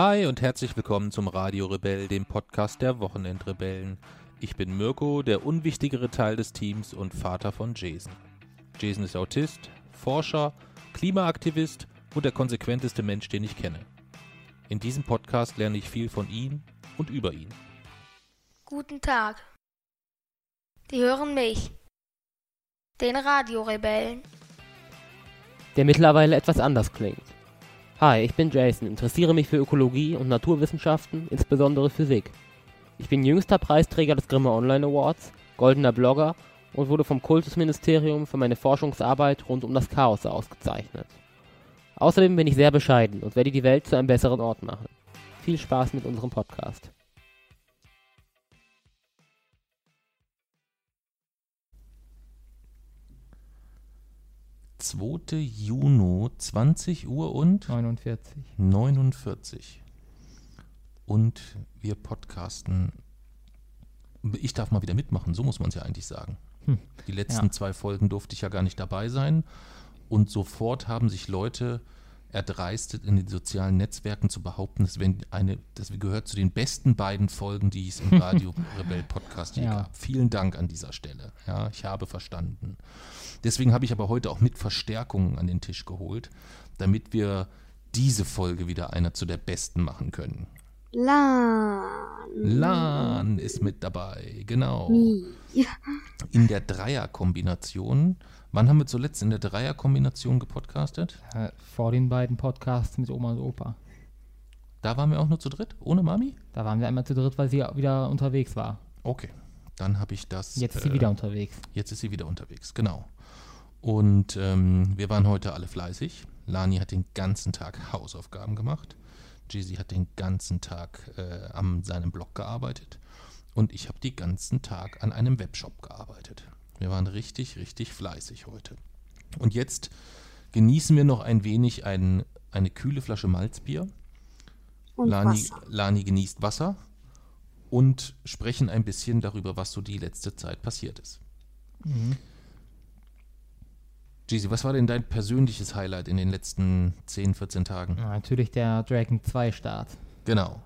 Hi und herzlich willkommen zum Radio Rebell, dem Podcast der Wochenendrebellen. Ich bin Mirko, der unwichtigere Teil des Teams und Vater von Jason. Jason ist Autist, Forscher, Klimaaktivist und der konsequenteste Mensch, den ich kenne. In diesem Podcast lerne ich viel von ihm und über ihn. Guten Tag. Die hören mich. Den Radiorebellen. der mittlerweile etwas anders klingt. Hi, ich bin Jason, interessiere mich für Ökologie und Naturwissenschaften, insbesondere Physik. Ich bin jüngster Preisträger des Grimme Online Awards, goldener Blogger und wurde vom Kultusministerium für meine Forschungsarbeit rund um das Chaos ausgezeichnet. Außerdem bin ich sehr bescheiden und werde die Welt zu einem besseren Ort machen. Viel Spaß mit unserem Podcast. Zweite Juni, 20 Uhr und 49. 49. Und wir podcasten. Ich darf mal wieder mitmachen, so muss man es ja eigentlich sagen. Hm. Die letzten Ja. zwei Folgen durfte ich ja gar nicht dabei sein. Und sofort haben sich Leute erdreistet, in den sozialen Netzwerken zu behaupten, dass, wenn eine, das gehört zu den besten beiden Folgen, die es im Radio Rebell Podcast je Ja. gab. Vielen Dank an dieser Stelle. Ja, ich habe verstanden. Deswegen habe ich aber heute auch mit Verstärkungen an den Tisch geholt, damit wir diese Folge wieder einer zu der besten machen können. Lan. Lan ist mit dabei, genau. Ja. In der Dreierkombination. Wann haben wir zuletzt in der Dreierkombination gepodcastet? Äh, vor den beiden Podcasts mit Oma und Opa. Da waren wir auch nur zu dritt, ohne Mami? Da waren wir einmal zu dritt, weil sie wieder unterwegs war. Okay, dann habe ich das. Jetzt ist sie äh, wieder unterwegs. Jetzt ist sie wieder unterwegs, genau. Und ähm, wir waren heute alle fleißig. Lani hat den ganzen Tag Hausaufgaben gemacht. Jeezy hat den ganzen Tag äh, an seinem Blog gearbeitet. Und ich habe den ganzen Tag an einem Webshop gearbeitet. Wir waren richtig, richtig fleißig heute. Und jetzt genießen wir noch ein wenig ein, eine kühle Flasche Malzbier. Und Lani, Wasser. Lani genießt Wasser und sprechen ein bisschen darüber, was so die letzte Zeit passiert ist. Mhm. Jeezy, was war denn dein persönliches Highlight in den letzten 10, 14 Tagen? Natürlich der Dragon 2 Start. Genau.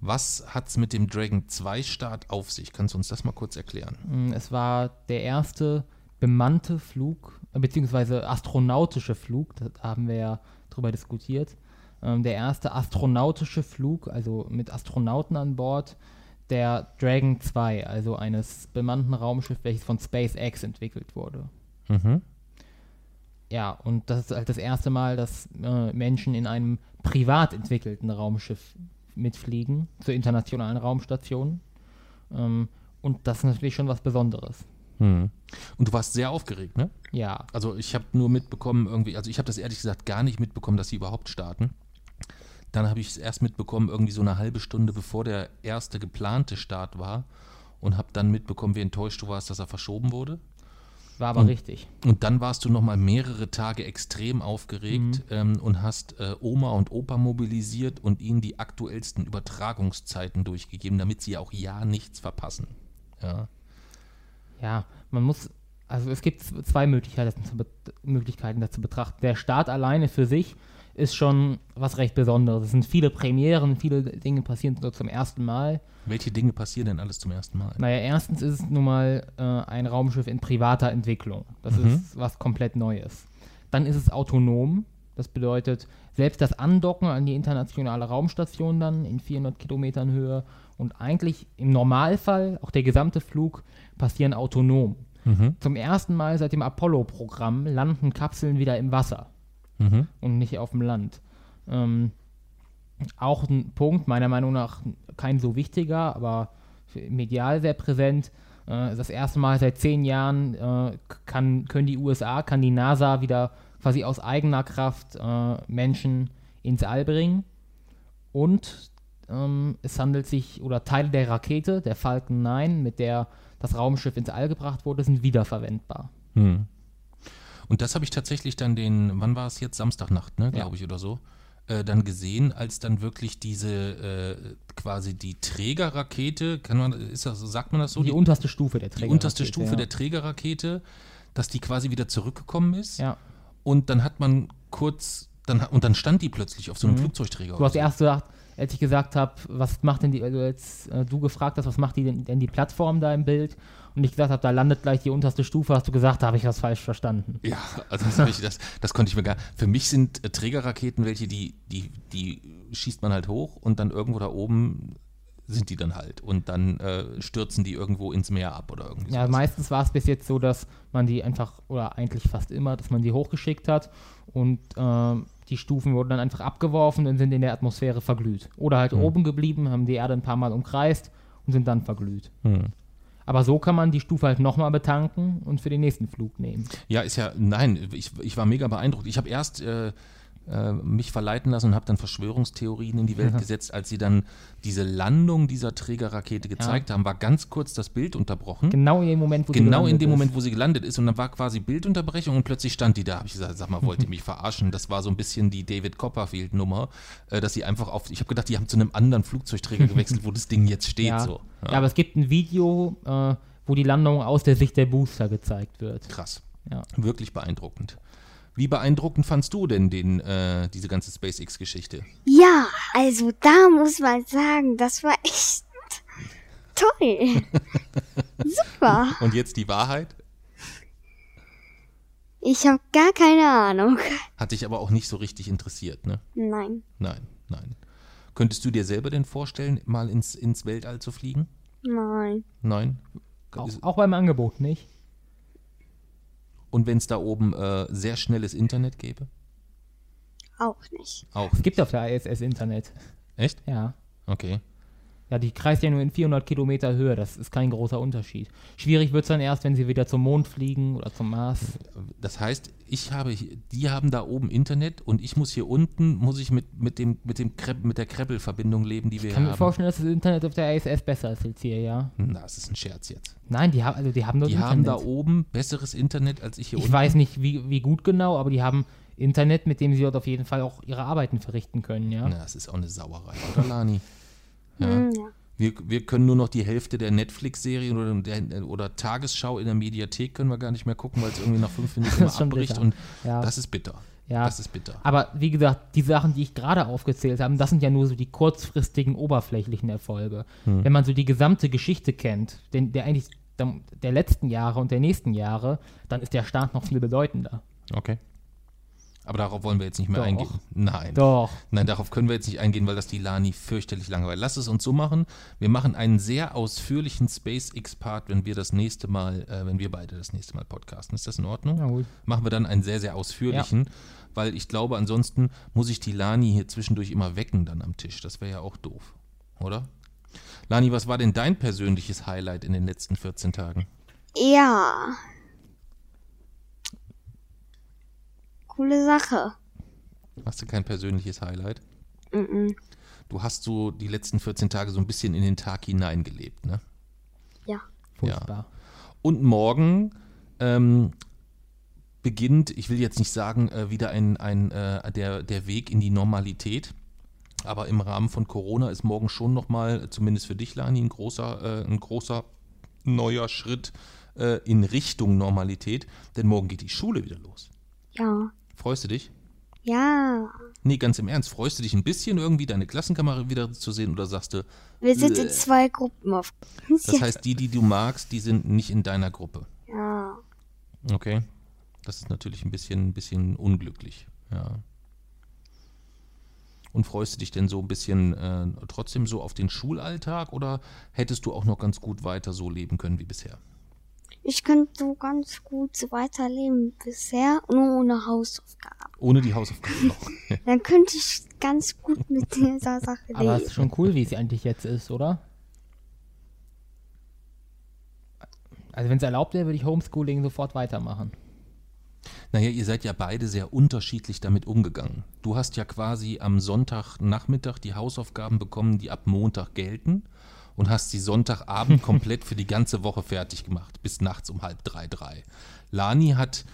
Was hat's mit dem Dragon 2 Start auf sich? Kannst du uns das mal kurz erklären? Mm, Es war der erste bemannte Flug, äh, beziehungsweise astronautische Flug, da haben wir ja drüber diskutiert. Ähm, der erste astronautische Flug, also mit Astronauten an Bord, der Dragon 2, also eines bemannten Raumschiffs, welches von SpaceX entwickelt wurde. Mhm. Ja, und das ist halt das erste Mal, dass äh, Menschen in einem privat entwickelten Raumschiff mitfliegen, zur internationalen Raumstation. Ähm, und das ist natürlich schon was Besonderes. Hm. Und du warst sehr aufgeregt, ne? Ja, Also ich habe nur mitbekommen, irgendwie, also ich habe das ehrlich gesagt gar nicht mitbekommen, dass sie überhaupt starten. Dann habe ich es erst mitbekommen, irgendwie so eine halbe Stunde bevor der erste geplante Start war und habe dann mitbekommen, wie enttäuscht du warst, dass er verschoben wurde. War aber Und- richtig. Und dann warst du noch mal mehrere Tage extrem aufgeregt ähm, und hast äh, Oma und Opa mobilisiert und ihnen die aktuellsten Übertragungszeiten durchgegeben, damit sie auch ja nichts verpassen. Ja. Ja, man muss, also es gibt zwei Möglichkeiten, das zu, Möglichkeiten, das zu betrachten. Der Start alleine für sich ist schon was recht Besonderes. Es sind viele Premieren, viele Dinge passieren so zum ersten Mal. Welche Dinge passieren denn alles zum ersten Mal? Naja, erstens ist es nun mal äh, ein Raumschiff in privater Entwicklung. Das Mhm. ist was komplett Neues. Dann ist es autonom. Das bedeutet, selbst das Andocken an die internationale Raumstation dann in 400 Kilometern Höhe und eigentlich im Normalfall auch der gesamte Flug passieren autonom. Mhm. Zum ersten Mal seit dem Apollo-Programm landen Kapseln wieder im Wasser Mhm. und nicht auf dem Land. Ähm, auch ein Punkt, meiner Meinung nach kein so wichtiger, aber medial sehr präsent. Äh, das erste Mal seit zehn Jahren äh, kann, können die USA, kann die NASA wieder quasi aus eigener Kraft äh, Menschen ins All bringen. Und ähm, es handelt sich, oder Teile der Rakete, der Falcon 9, mit der das Raumschiff ins All gebracht wurde, sind wiederverwendbar. Hm. Und das habe ich tatsächlich dann den, wann war es jetzt? Samstagnacht, ne, Ja. glaube ich, oder so, äh, dann gesehen, als dann wirklich diese äh, quasi die Trägerrakete, kann man, ist das, sagt man das so? die, unterste Stufe der die Träger. unterste Stufe der Trägerrakete, dass die quasi wieder zurückgekommen ist. Ja. Und dann hat man kurz Dann, und dann stand die plötzlich auf so einem Flugzeugträger. Du hast so. erst gesagt, als ich gesagt habe, was macht denn die, also als äh, du gefragt hast, was macht die denn, denn die Plattform da im Bild und ich gesagt habe, da landet gleich die unterste Stufe, hast du gesagt, da habe ich was falsch verstanden. Ja, also das, ich, das, das konnte ich mir gar. Für mich sind äh, Trägerraketen welche, die, die, die schießt man halt hoch und dann irgendwo da oben sind die dann halt und dann äh, stürzen die irgendwo ins Meer ab oder irgendwie Ja, sowas. meistens war es bis jetzt so, dass man die einfach, oder eigentlich fast immer, dass man die hochgeschickt hat und ähm, die Stufen wurden dann einfach abgeworfen und sind in der Atmosphäre verglüht. Oder halt oben geblieben, haben die Erde ein paar Mal umkreist und sind dann verglüht. Hm. Aber so kann man die Stufe halt nochmal betanken und für den nächsten Flug nehmen. Ja, ist ja, nein, ich, ich war mega beeindruckt. Ich habe erst äh, äh, mich verleiten lassen und habe dann Verschwörungstheorien in die Welt gesetzt, als sie dann diese Landung dieser Trägerrakete gezeigt haben, war ganz kurz das Bild unterbrochen. Genau in dem Moment, wo sie Genau in gelandet dem ist. Moment, wo sie gelandet ist. Und dann war quasi Bildunterbrechung und plötzlich stand die da. Habe ich gesagt, sag mal, wollt ihr mich verarschen? Das war so ein bisschen die David Copperfield-Nummer, äh, dass sie einfach auf. Ich habe gedacht, die haben zu einem anderen Flugzeugträger gewechselt, wo das Ding jetzt steht. Ja. So. Ja. aber es gibt ein Video, äh, wo die Landung aus der Sicht der Booster gezeigt wird. Krass. Ja. Wirklich beeindruckend. Wie beeindruckend fandst du denn den, äh, diese ganze SpaceX-Geschichte? Ja, also da muss man sagen, das war echt toll. Super. Und jetzt die Wahrheit? Ich habe gar keine Ahnung. Hat dich aber auch nicht so richtig interessiert, ne? Nein. Nein, nein. Könntest du dir selber denn vorstellen, mal ins, ins Weltall zu fliegen? Nein. Nein? Auch, auch beim Angebot nicht. Und wenn es da oben äh, sehr schnelles Internet gäbe? Auch nicht. Auch. Es gibt auf der ISS Internet. Echt? Ja. Okay. Ja, die kreist ja nur in 400 Kilometer Höhe. Das ist kein großer Unterschied. Schwierig wird es dann erst, wenn sie wieder zum Mond fliegen oder zum Mars. Das heißt, ich habe, die haben da oben Internet und ich muss hier unten, muss ich mit, mit, dem, mit, dem Kreb, mit der Kreppel-Verbindung leben, die wir Ich hier kann mir haben. vorstellen, dass das Internet auf der ISS besser ist als hier, ja. Na, das ist ein Scherz jetzt. Nein, die haben, also die haben nur Die haben Internet. da oben besseres Internet als ich hier ich unten. weiß nicht, wie, wie gut genau, aber die haben Internet, mit dem sie dort auf jeden Fall auch ihre Arbeiten verrichten können, ja. Na, das ist auch eine Sauerei, oder Lani? Ja. Hm, ja. Wir, wir können nur noch die Hälfte der Netflix-Serien oder, der, oder Tagesschau in der Mediathek können wir gar nicht mehr gucken, weil es irgendwie nach fünf Minuten Das abbricht bitter. und Ja. das ist bitter. Ja. Das ist bitter. Aber wie gesagt, die Sachen, die ich gerade aufgezählt habe, das sind ja nur so die kurzfristigen, oberflächlichen Erfolge. Hm. Wenn man so die gesamte Geschichte kennt, den, der eigentlich der, der letzten Jahre und der nächsten Jahre, dann ist der Start noch viel bedeutender. Okay. Aber darauf wollen wir jetzt nicht mehr Doch. eingehen. Nein. Doch. Nein, darauf können wir jetzt nicht eingehen, weil das die Lani fürchterlich langweilt. Lass es uns so machen. Wir machen einen sehr ausführlichen SpaceX-Part, wenn wir das nächste Mal, äh, wenn wir beide das nächste Mal podcasten. Ist das in Ordnung? Na gut. Machen wir dann einen sehr, sehr ausführlichen, weil ich glaube, ansonsten muss ich die Lani hier zwischendurch immer wecken dann am Tisch. Das wäre ja auch doof, oder? Lani, was war denn dein persönliches Highlight in den letzten 14 Tagen? Ja. Coole Sache. Hast du kein persönliches Highlight? Mhm. Du hast so die letzten 14 Tage so ein bisschen in den Tag hineingelebt, ne? Ja. Furchtbar. Und morgen ähm, beginnt, ich will jetzt nicht sagen, äh, wieder ein, ein, äh, der, der Weg in die Normalität. Aber im Rahmen von Corona ist morgen schon nochmal, zumindest für dich, Lani, ein großer, äh, ein großer neuer Schritt äh, in Richtung Normalität. Denn morgen geht die Schule wieder los. Ja. Freust du dich? Ja. Nee, ganz im Ernst. Freust du dich ein bisschen irgendwie, deine Klassenkamera wieder zu sehen oder sagst du, Wir sind in zwei Gruppen auf. das heißt, die, die du magst, die sind nicht in deiner Gruppe? ja. Okay. Das ist natürlich ein bisschen, ein bisschen unglücklich. Ja. Und freust du dich denn so ein bisschen äh, trotzdem so auf den Schulalltag oder hättest du auch noch ganz gut weiter so leben können wie bisher? Ich könnte so ganz gut so weiterleben wie bisher, nur ohne Hausaufgaben. Ohne die Hausaufgaben noch. Dann könnte ich ganz gut mit dieser Sache Aber es leben. ist schon cool, wie es eigentlich jetzt ist, oder? Also wenn es erlaubt wäre, würde ich Homeschooling sofort weitermachen. Naja, ihr seid ja beide sehr unterschiedlich damit umgegangen. Du hast ja quasi am Sonntagnachmittag die Hausaufgaben bekommen, die ab Montag gelten und hast sie Sonntagabend komplett für die ganze Woche fertig gemacht, bis nachts um halb drei, drei. Lani hat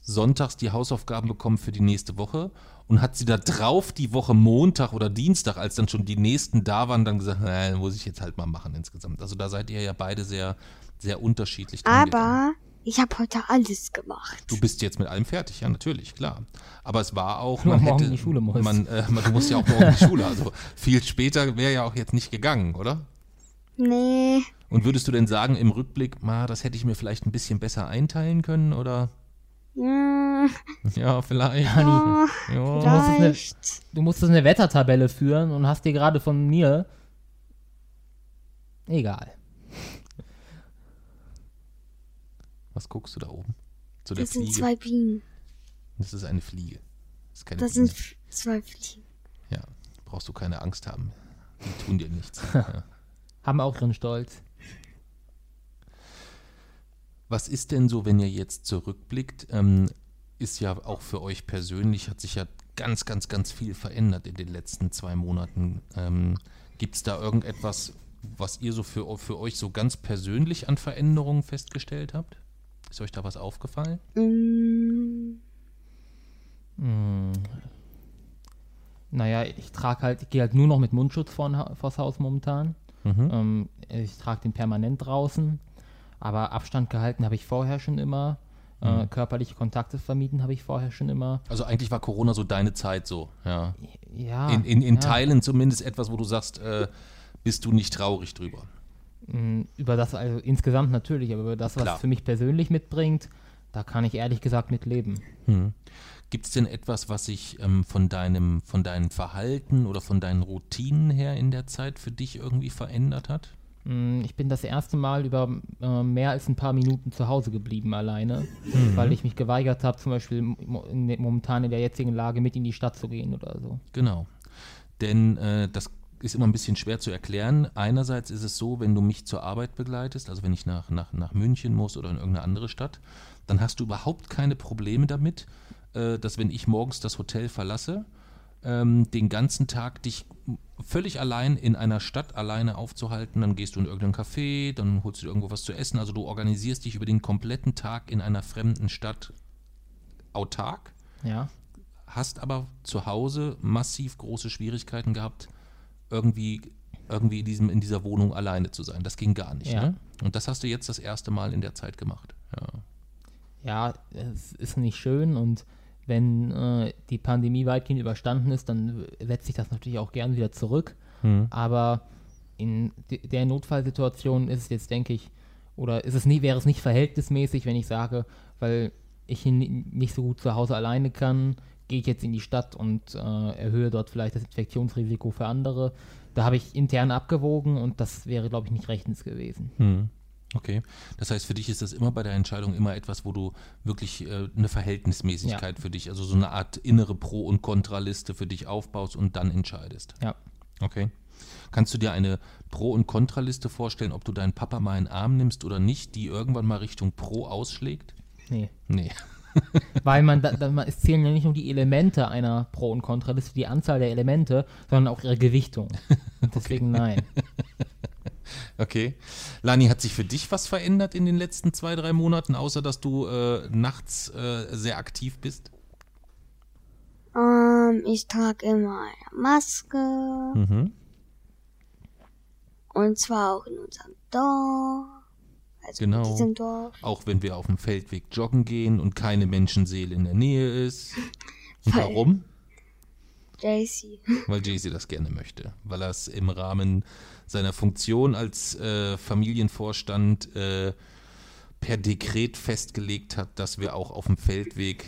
sonntags die Hausaufgaben bekommen für die nächste Woche und hat sie da drauf die Woche Montag oder Dienstag, als dann schon die nächsten da waren, dann gesagt, naja, muss ich jetzt halt mal machen insgesamt. Also da seid ihr ja beide sehr, sehr unterschiedlich. Aber Ich habe heute alles gemacht. Du bist jetzt mit allem fertig, ja, natürlich, klar. Aber es war auch, man morgen hätte, in die Schule musst. Man, äh, man, du musst ja auch morgen in die Schule. Also viel später wäre ja auch jetzt nicht gegangen, oder? Nee, Und würdest du denn sagen, im Rückblick, ma, das hätte ich mir vielleicht ein bisschen besser einteilen können, oder? hm, Ja, vielleicht. ja, Ja. musstest eine- vielleicht. Du musstest eine Wettertabelle führen und hast dir gerade von mir. Egal. Was guckst du da oben? Zu der Das sind Fliege. zwei Bienen. Das ist eine Fliege. Das ist keine Das Biene. sind zwei Fliegen. Ja, brauchst du keine Angst haben. Die tun dir nichts. ja. Haben auch ihren Stolz. Was ist denn so, wenn ihr jetzt zurückblickt? Ähm, ist ja auch für euch persönlich, hat sich ja ganz, ganz, ganz viel verändert in den letzten zwei Monaten. Ähm, Gibt es da irgendetwas, was ihr so für, für euch so ganz persönlich an Veränderungen festgestellt habt? Ist euch da was aufgefallen? Mm, Hm. Naja, ich trage halt, ich gehe halt nur noch mit Mundschutz vor, vors Haus momentan. Mhm. Ähm, ich trage den permanent draußen. Aber Abstand gehalten habe ich vorher schon immer. Äh, körperliche Kontakte vermieden habe ich vorher schon immer. Also eigentlich war Corona so deine Zeit so, ja. Ja. In, in, in ja. Teilen zumindest etwas, wo du sagst, äh, bist du nicht traurig drüber. Mm, Über das, also insgesamt natürlich, aber über das, was Klar. es für mich persönlich mitbringt, da kann ich ehrlich gesagt mit leben. Gibt es denn etwas, was sich ähm, von deinem, von deinem Verhalten oder von deinen Routinen her in der Zeit für dich irgendwie verändert hat? Mm, Ich bin das erste Mal über äh, mehr als ein paar Minuten zu Hause geblieben alleine, weil ich mich geweigert habe, zum Beispiel in, der- momentan in der jetzigen Lage mit in die Stadt zu gehen oder so. Genau. Denn äh, das ist immer ein bisschen schwer zu erklären. Einerseits ist es so, wenn du mich zur Arbeit begleitest, also wenn ich nach, nach, nach München muss oder in irgendeine andere Stadt, dann hast du überhaupt keine Probleme damit, dass wenn ich morgens das Hotel verlasse, ähm, den ganzen Tag dich völlig allein in einer Stadt alleine aufzuhalten. Dann gehst du in irgendein Café, dann holst du dir irgendwo was zu essen. Also du organisierst dich über den kompletten Tag in einer fremden Stadt autark Ja. hast aber zu Hause massiv große Schwierigkeiten gehabt, irgendwie, irgendwie in, diesem, in dieser Wohnung alleine zu sein. Das ging gar nicht. Ja. Ne? Und das hast du jetzt das erste Mal in der Zeit gemacht. Ja. ja, es ist nicht schön und wenn äh, die Pandemie weitgehend überstanden ist, dann setzt sich das natürlich auch gern wieder zurück. Aber in de- der Notfallsituation ist es jetzt, denke ich, oder ist es nie, wäre es nicht verhältnismäßig, wenn ich sage, weil ich nicht so gut zu Hause alleine kann, gehe ich jetzt in die Stadt und äh, erhöhe dort vielleicht das Infektionsrisiko für andere. Da habe ich intern abgewogen und das wäre, glaube ich, nicht rechtens gewesen. Hm. Okay. Das heißt, für dich ist das immer bei der Entscheidung immer etwas, wo du wirklich äh, eine Verhältnismäßigkeit für dich, also so eine Art innere Pro- und Kontraliste für dich aufbaust und dann entscheidest. Ja. Okay. Kannst du dir eine Pro- und Kontraliste vorstellen, ob du deinen Papa mal in den Arm nimmst oder nicht, die irgendwann mal Richtung Pro ausschlägt? Nee. Nee. Weil man, da, da, es zählen ja nicht nur die Elemente einer Pro- und Kontraliste, die Anzahl der Elemente, sondern auch ihre Gewichtung. Und deswegen nein. Okay. Lani, hat sich für dich was verändert in den letzten zwei, drei Monaten, außer dass du äh, nachts äh, sehr aktiv bist? ähm, ich trage immer eine Maske. Mhm. Und zwar auch in unserem Dorf. Also Genau. Auch wenn wir auf dem Feldweg joggen gehen und keine Menschenseele in der Nähe ist. Und Weil- warum? Jaycee. Weil Jay-Z das gerne möchte. Weil er es im Rahmen seiner Funktion als äh, Familienvorstand äh, per Dekret festgelegt hat, dass wir auch auf dem Feldweg,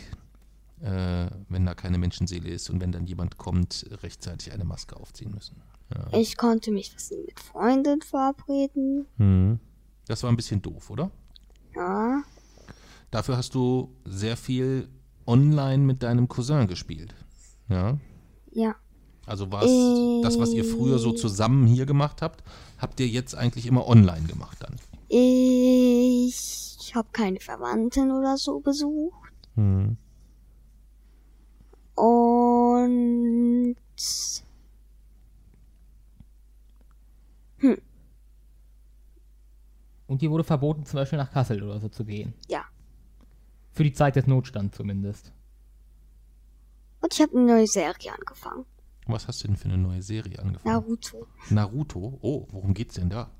äh, wenn da keine Menschenseele ist und wenn dann jemand kommt, rechtzeitig eine Maske aufziehen müssen. Ja. Ich konnte mich mit Freunden verabreden. Mhm. Das war ein bisschen doof, oder? Ja. Dafür hast du sehr viel online mit deinem Cousin gespielt. Ja. Ja. Also war es das, was ihr früher so zusammen hier gemacht habt, habt ihr jetzt eigentlich immer online gemacht dann? Ich habe keine Verwandten oder so besucht. Hm. Und Und dir wurde verboten, zum Beispiel nach Kassel oder so zu gehen. ja. Für die Zeit des Notstands zumindest. Und ich habe eine neue Serie angefangen. Was hast du denn für eine neue Serie angefangen? Naruto. Naruto? Oh, worum geht's denn da?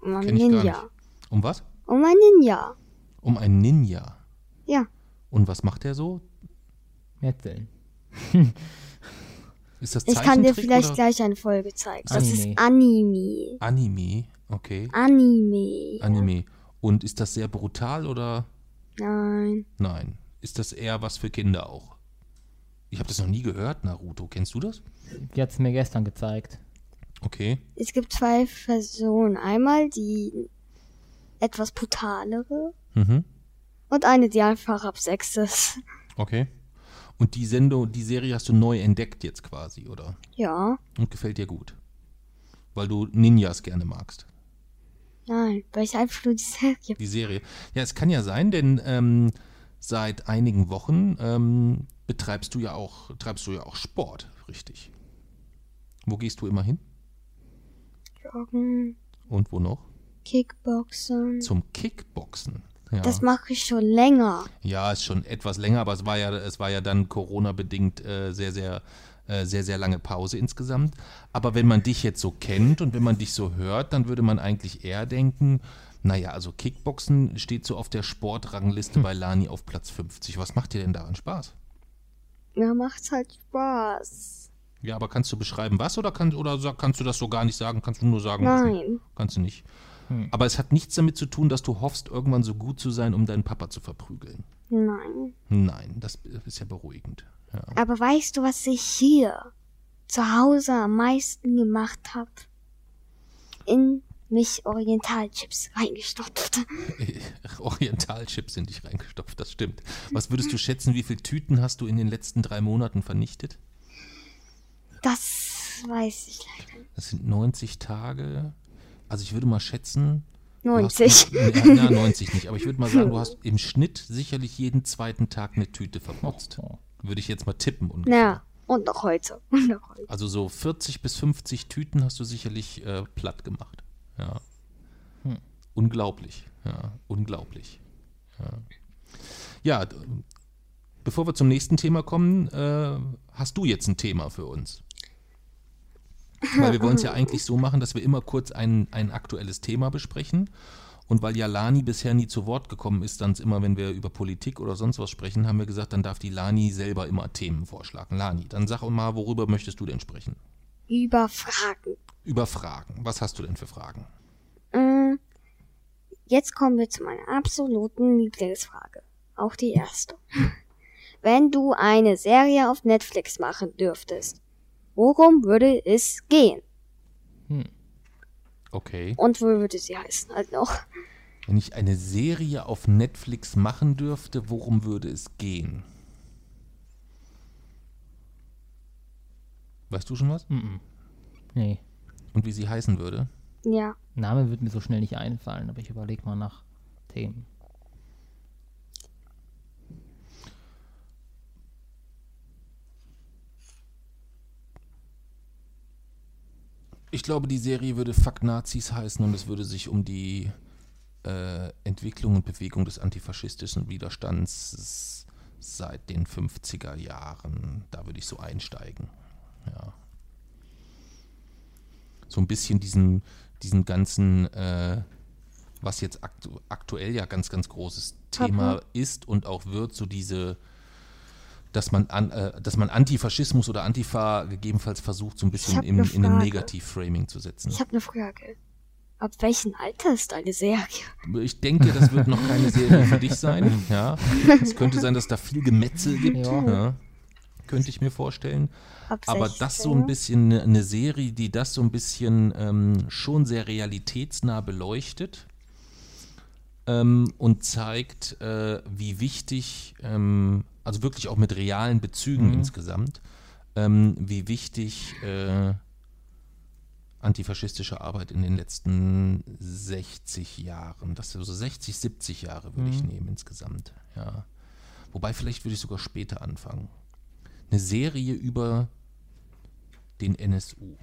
Um ein Kenn ich gar Ninja. Um was? Um ein Ninja. Um einen Ninja. Ja, Und was macht er so? Metzeln. Ist das ich kann dir vielleicht oder gleich eine Folge zeigen. Das Anime. ist Anime. Anime? Okay. Anime. Anime. Und ist das sehr brutal oder Nein. nein? Ist das eher was für Kinder auch? Ich habe das noch nie gehört, Naruto. Kennst du das? Die hat es mir gestern gezeigt. Okay. Es gibt zwei Personen. Einmal die etwas brutalere Mhm. und eine, die einfach ab sechs ist. Okay. Und die Sendung, die Serie hast du neu entdeckt jetzt quasi, oder? Ja. Und gefällt dir gut? Weil du Ninjas gerne magst. Nein, weil ich einfach nur die Serie. Die Serie. Ja, es kann ja sein, denn ähm, seit einigen Wochen ähm, betreibst du ja auch, treibst du ja auch Sport, richtig. Wo gehst du immer hin? Joggen, Und wo noch? Kickboxen. Zum Kickboxen. Ja. Das mache ich schon länger. Ja, ist schon etwas länger, aber es war ja, es war ja dann Corona-bedingt äh, sehr, sehr, äh, sehr, sehr lange Pause insgesamt. Aber wenn man dich jetzt so kennt und wenn man dich so hört, dann würde man eigentlich eher denken, naja, also Kickboxen steht so auf der Sportrangliste bei Lani auf Platz 50. Was macht dir denn daran Spaß? Mir macht's halt Spaß. Ja, aber kannst du beschreiben, was oder, kann, oder kannst du das so gar nicht sagen? Kannst du nur sagen? Nein. Kannst du nicht. Aber es hat nichts damit zu tun, dass du hoffst, irgendwann so gut zu sein, um deinen Papa zu verprügeln. Nein. Nein, das ist ja beruhigend. Ja. Aber weißt du, was ich hier zu Hause am meisten gemacht habe? In mich Orientalchips reingestopft. Orientalchips sind dich reingestopft, das stimmt. Was würdest du schätzen, wie viele Tüten hast du in den letzten drei Monaten vernichtet? Das weiß ich leider nicht. Das sind 90 Tage. Also ich würde mal schätzen. du hast- 90. Ja, ja, 90 nicht, aber ich würde mal sagen, du hast im Schnitt sicherlich jeden zweiten Tag eine Tüte verputzt. Oh. Würde ich jetzt mal tippen. Ungefähr. Ja, und noch heute. Und noch heute. Also so 40 bis 50 Tüten hast du sicherlich äh, platt gemacht. Ja. Hm. Unglaublich. Ja, unglaublich. Ja, ja bevor wir zum nächsten Thema kommen, äh, hast du jetzt ein Thema für uns? Weil wir wollen es ja eigentlich so machen, dass wir immer kurz ein, ein aktuelles Thema besprechen. Und weil ja Lani bisher nie zu Wort gekommen ist, dann immer, wenn wir über Politik oder sonst was sprechen, haben wir gesagt, dann darf die Lani selber immer Themen vorschlagen. Lani, dann sag mal, worüber möchtest du denn sprechen? Über Fragen. Über Fragen. Was hast du denn für Fragen? Mm, Jetzt kommen wir zu meiner absoluten Lieblingsfrage. Auch die erste. Wenn du eine Serie auf Netflix machen dürftest, worum würde es gehen? Okay. Und wo würde sie heißen? Halt noch. Wenn ich eine Serie auf Netflix machen dürfte, worum würde es gehen? Weißt du schon was? Mhm. Nee. Und wie sie heißen würde? Ja. Name wird mir so schnell nicht einfallen, aber ich überlege mal nach Themen. Ich glaube, die Serie würde Fuck Nazis heißen und es würde sich um die äh, Entwicklung und Bewegung des antifaschistischen Widerstands seit den 50er Jahren, da würde ich so einsteigen. Ja. So ein bisschen diesen, diesen ganzen, äh, was jetzt aktu aktuell ja ganz, ganz großes Thema ist und auch wird, so diese, dass man, an, äh, dass man Antifaschismus oder Antifa gegebenenfalls versucht, so ein bisschen im, in ein. Negativ-Framing zu setzen. Ich habe eine Frage. Ab welchem Alter ist deine Serie? Ich denke, das wird noch keine Serie für dich sein. Ja. Es könnte sein, dass da viel Gemetzel gibt. Ja. Ja. Könnte ich mir vorstellen. Ab Aber 16? das so ein bisschen, eine- eine Serie, die das so ein bisschen ähm, schon sehr realitätsnah beleuchtet ähm, und zeigt, äh, wie wichtig, ähm, also wirklich auch mit realen Bezügen Mhm. insgesamt, ähm, wie wichtig äh, antifaschistische Arbeit in den letzten 60 Jahren, das sind so 60, 70 Jahre würde ich Mhm. nehmen insgesamt. Ja. Wobei vielleicht würde ich sogar später anfangen. Eine Serie über den NSU.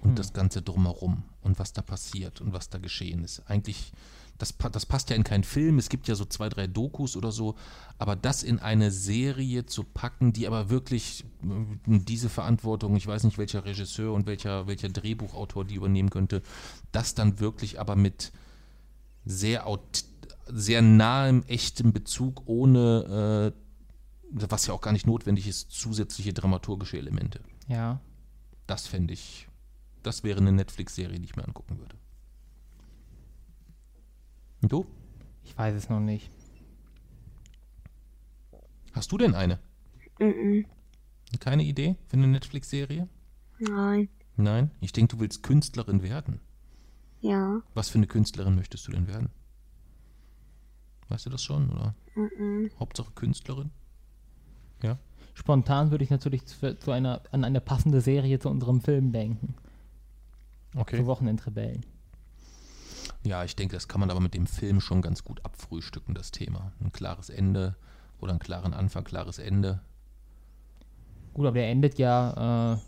Und das Ganze drumherum und was da passiert und was da geschehen ist. Eigentlich, das, das passt ja in keinen Film. Es gibt ja so zwei, drei Dokus oder so. Aber das in eine Serie zu packen, die aber wirklich äh, diese Verantwortung, ich weiß nicht, welcher Regisseur und welcher, welcher Drehbuchautor die übernehmen könnte, das dann wirklich aber mit sehr, sehr nahem, echtem Bezug, ohne, äh, was ja auch gar nicht notwendig ist, zusätzliche dramaturgische Elemente. Ja. Das fände ich, das wäre eine Netflix-Serie, die ich mir angucken würde. Und du? Ich weiß es noch nicht. Hast du denn eine? Mm Keine Idee für eine Netflix-Serie? Nein. Nein? Ich denke, du willst Künstlerin werden. Ja. Was für eine Künstlerin möchtest du denn werden? Weißt du das schon, oder? Mm Hauptsache Künstlerin? Ja. Spontan würde ich natürlich zu, zu einer, an eine passende Serie zu unserem Film denken. Okay. Zu Wochenendrebellen. Ja, ich denke, das kann man aber mit dem Film schon ganz gut abfrühstücken, das Thema. Ein klares Ende oder einen klaren Anfang, klares Ende. Gut, aber der endet ja äh,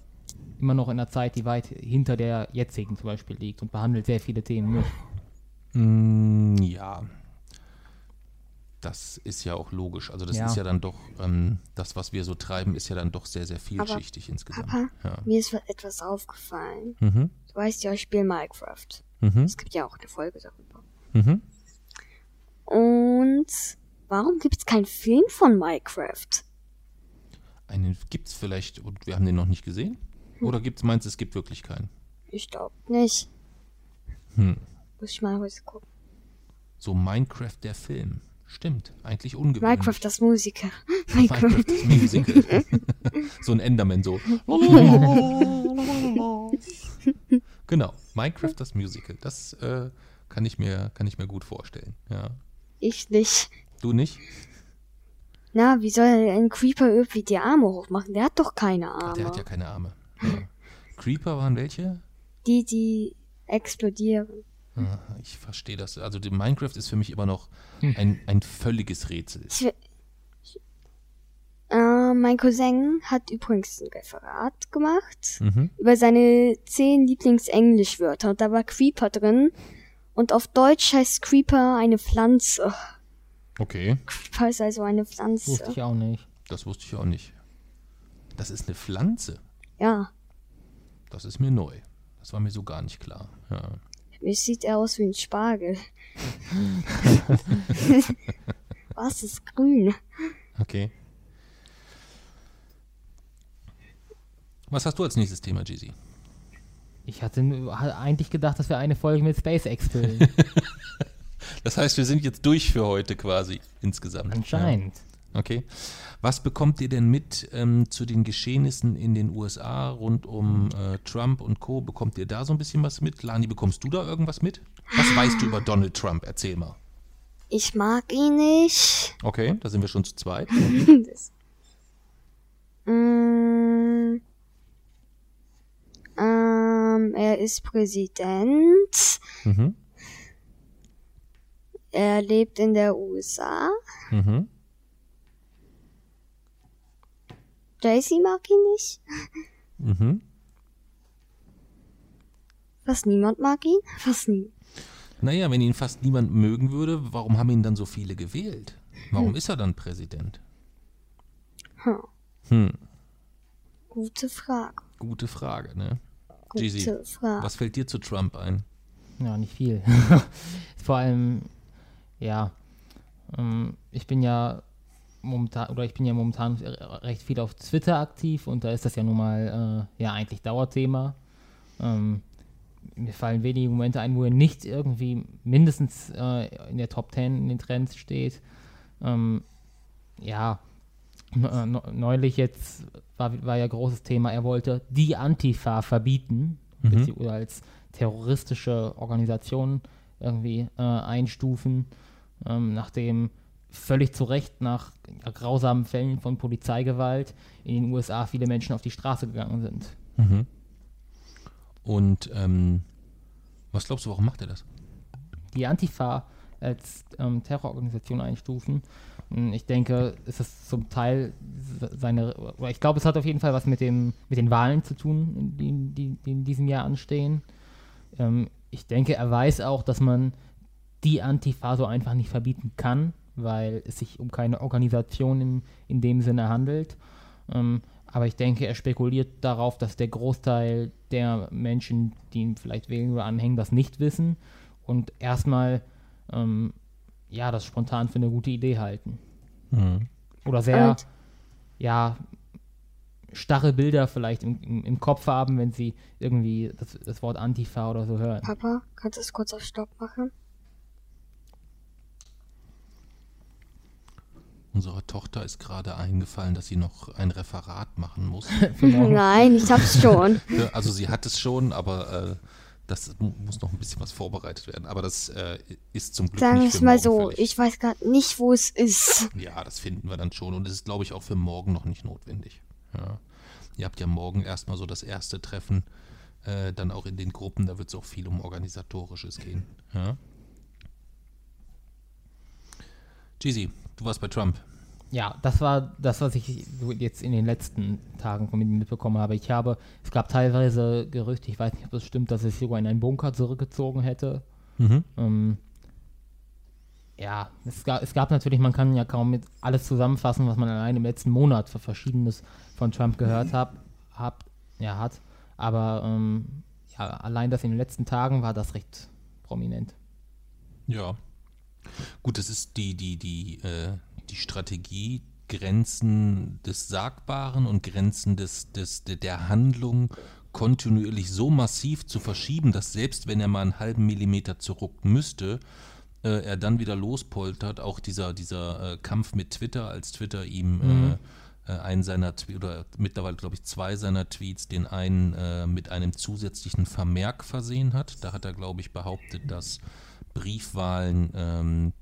immer noch in einer Zeit, die weit hinter der jetzigen zum Beispiel liegt und behandelt sehr viele Themen mit. Mm, ja. Das ist ja auch logisch. Also das Ja. ist ja dann doch, ähm, das, was wir so treiben, ist ja dann doch sehr, sehr vielschichtig insgesamt. Papa, Ja. mir ist etwas aufgefallen. Mhm. Du weißt ja, ich spiele Minecraft. Mhm. Es gibt ja auch eine Folge darüber. Mhm. Und warum gibt es keinen Film von Minecraft? Einen gibt es vielleicht, und wir haben den noch nicht gesehen? Oder gibt's, meinst du, es gibt wirklich keinen? Ich glaube nicht. Hm. Muss ich mal heute gucken. So Minecraft der Film. Stimmt, eigentlich ungewöhnlich. Minecraft das Musiker. Minecraft Minecraft. das Musical. so ein Enderman so. genau, Minecraft das Musical. Das äh, kann, ich mir, kann ich mir gut vorstellen. Ja. Ich nicht. Du nicht? Na, wie soll ein Creeper irgendwie die Arme hochmachen? Der hat doch keine Ach, Arme. der hat ja keine Arme. Ja. Creeper waren welche? Die, die explodieren. Ah, Ich verstehe das. Also die Minecraft ist für mich immer noch ein, ein völliges Rätsel. Ich, ich, äh, mein Cousin hat übrigens ein Referat gemacht Mhm. über seine zehn Lieblingsenglischwörter. Und da war Creeper drin. Und auf Deutsch heißt Creeper eine Pflanze. Okay, Creeper ist also eine Pflanze. Wusste ich auch nicht. das wusste ich auch nicht. Das ist eine Pflanze. Ja. Das ist mir neu. Das war mir so gar nicht klar. Ja. Mir sieht er aus wie ein Spargel. Was ist grün? Okay. Was hast du als nächstes Thema, Jeezy? Ich hatte eigentlich gedacht, dass wir eine Folge mit SpaceX füllen. Das heißt, wir sind jetzt durch für heute quasi insgesamt. Anscheinend. Ja. Okay. Was bekommt ihr denn mit ähm, zu den Geschehnissen in den USA rund um äh, Trump und Co? Bekommt ihr da so ein bisschen was mit? Lani, bekommst du da irgendwas mit? Was weißt du über Donald Trump? Erzähl mal. Ich mag ihn nicht. Okay, da sind wir schon zu zweit. Das. Mm, ähm, er ist Präsident. Mhm. Er lebt in der USA. Mhm. Daisy mag ihn nicht. Mhm. Fast niemand mag ihn. Fast nie. Naja, wenn ihn fast niemand mögen würde, warum haben ihn dann so viele gewählt? Warum ist er dann Präsident? Hm. Hm, Gute Frage. gute Frage, ne? Gute Jeezy, Frage. Was fällt dir zu Trump ein? Ja, nicht viel. Vor allem, ja, ähm, ich bin ja momentan, oder ich bin ja momentan re- recht viel auf Twitter aktiv und da ist das ja nun mal, äh, ja, eigentlich Dauerthema. Ähm, mir fallen wenige Momente ein, wo er nicht irgendwie mindestens äh, in der Top 10 in den Trends steht. Ähm, ja, ne- neulich jetzt war, war ja großes Thema, er wollte die Antifa verbieten, Mhm. oder als terroristische Organisation irgendwie äh, einstufen, ähm, nachdem völlig zu Recht nach grausamen Fällen von Polizeigewalt in den USA viele Menschen auf die Straße gegangen sind. Mhm. Und ähm, was glaubst du, warum macht er das? die Antifa als ähm, Terrororganisation einstufen. Und Ich denke, es ist zum Teil se- seine, ich glaube, es hat auf jeden Fall was mit, dem, mit den Wahlen zu tun, die, die, die in diesem Jahr anstehen. Ähm, ich denke, er weiß auch, dass man die Antifa so einfach nicht verbieten kann, weil es sich um keine Organisation in, in dem Sinne handelt. Ähm, aber ich denke, er spekuliert darauf, dass der Großteil der Menschen, die ihn vielleicht wählen oder anhängen, das nicht wissen und erstmal ähm, ja, das spontan für eine gute Idee halten. Mhm. Oder sehr, Und- ja, starre Bilder vielleicht im, im, im Kopf haben, wenn sie irgendwie das, das Wort Antifa oder so hören. Papa, kannst du es kurz auf Stopp machen? Unserer Tochter ist gerade eingefallen, dass sie noch ein Referat machen muss. Nein, ich hab's schon. Also sie hat es schon, aber äh, das mu- muss noch ein bisschen was vorbereitet werden. Aber das äh, ist zum Glück Sagen wir nicht es für mal morgen so, fällig. ich weiß gerade nicht, wo es ist. Ja, das finden wir dann schon. Und es ist, glaube ich, auch für morgen noch nicht notwendig. Ja. Ihr habt ja morgen erstmal so das erste Treffen, äh, dann auch in den Gruppen. Da wird es auch viel um Organisatorisches gehen. Ja. Jeezy, du warst bei Trump. Ja, das war das, was ich jetzt in den letzten Tagen von ihm mitbekommen habe. Ich habe, es gab teilweise Gerüchte, ich weiß nicht, ob das stimmt, dass er sich sogar in einen Bunker zurückgezogen hätte. Mhm. Ähm, ja, es gab, es gab natürlich, man kann ja kaum mit alles zusammenfassen, was man allein im letzten Monat für Verschiedenes von Trump gehört hab, hab, ja, hat. Aber ähm, ja, allein das in den letzten Tagen war das recht prominent. Ja. Gut, das ist die, die, die, äh, die Strategie, Grenzen des Sagbaren und Grenzen des, des, de- der Handlung kontinuierlich so massiv zu verschieben, dass selbst wenn er mal einen halben Millimeter zurück müsste, äh, er dann wieder lospoltert. Auch dieser, dieser äh, Kampf mit Twitter, als Twitter ihm äh, äh, einen seiner Twe- oder mittlerweile glaube ich zwei seiner Tweets, den einen äh, mit einem zusätzlichen Vermerk versehen hat. Da hat er, glaube ich, behauptet, dass Briefwahlen ähm,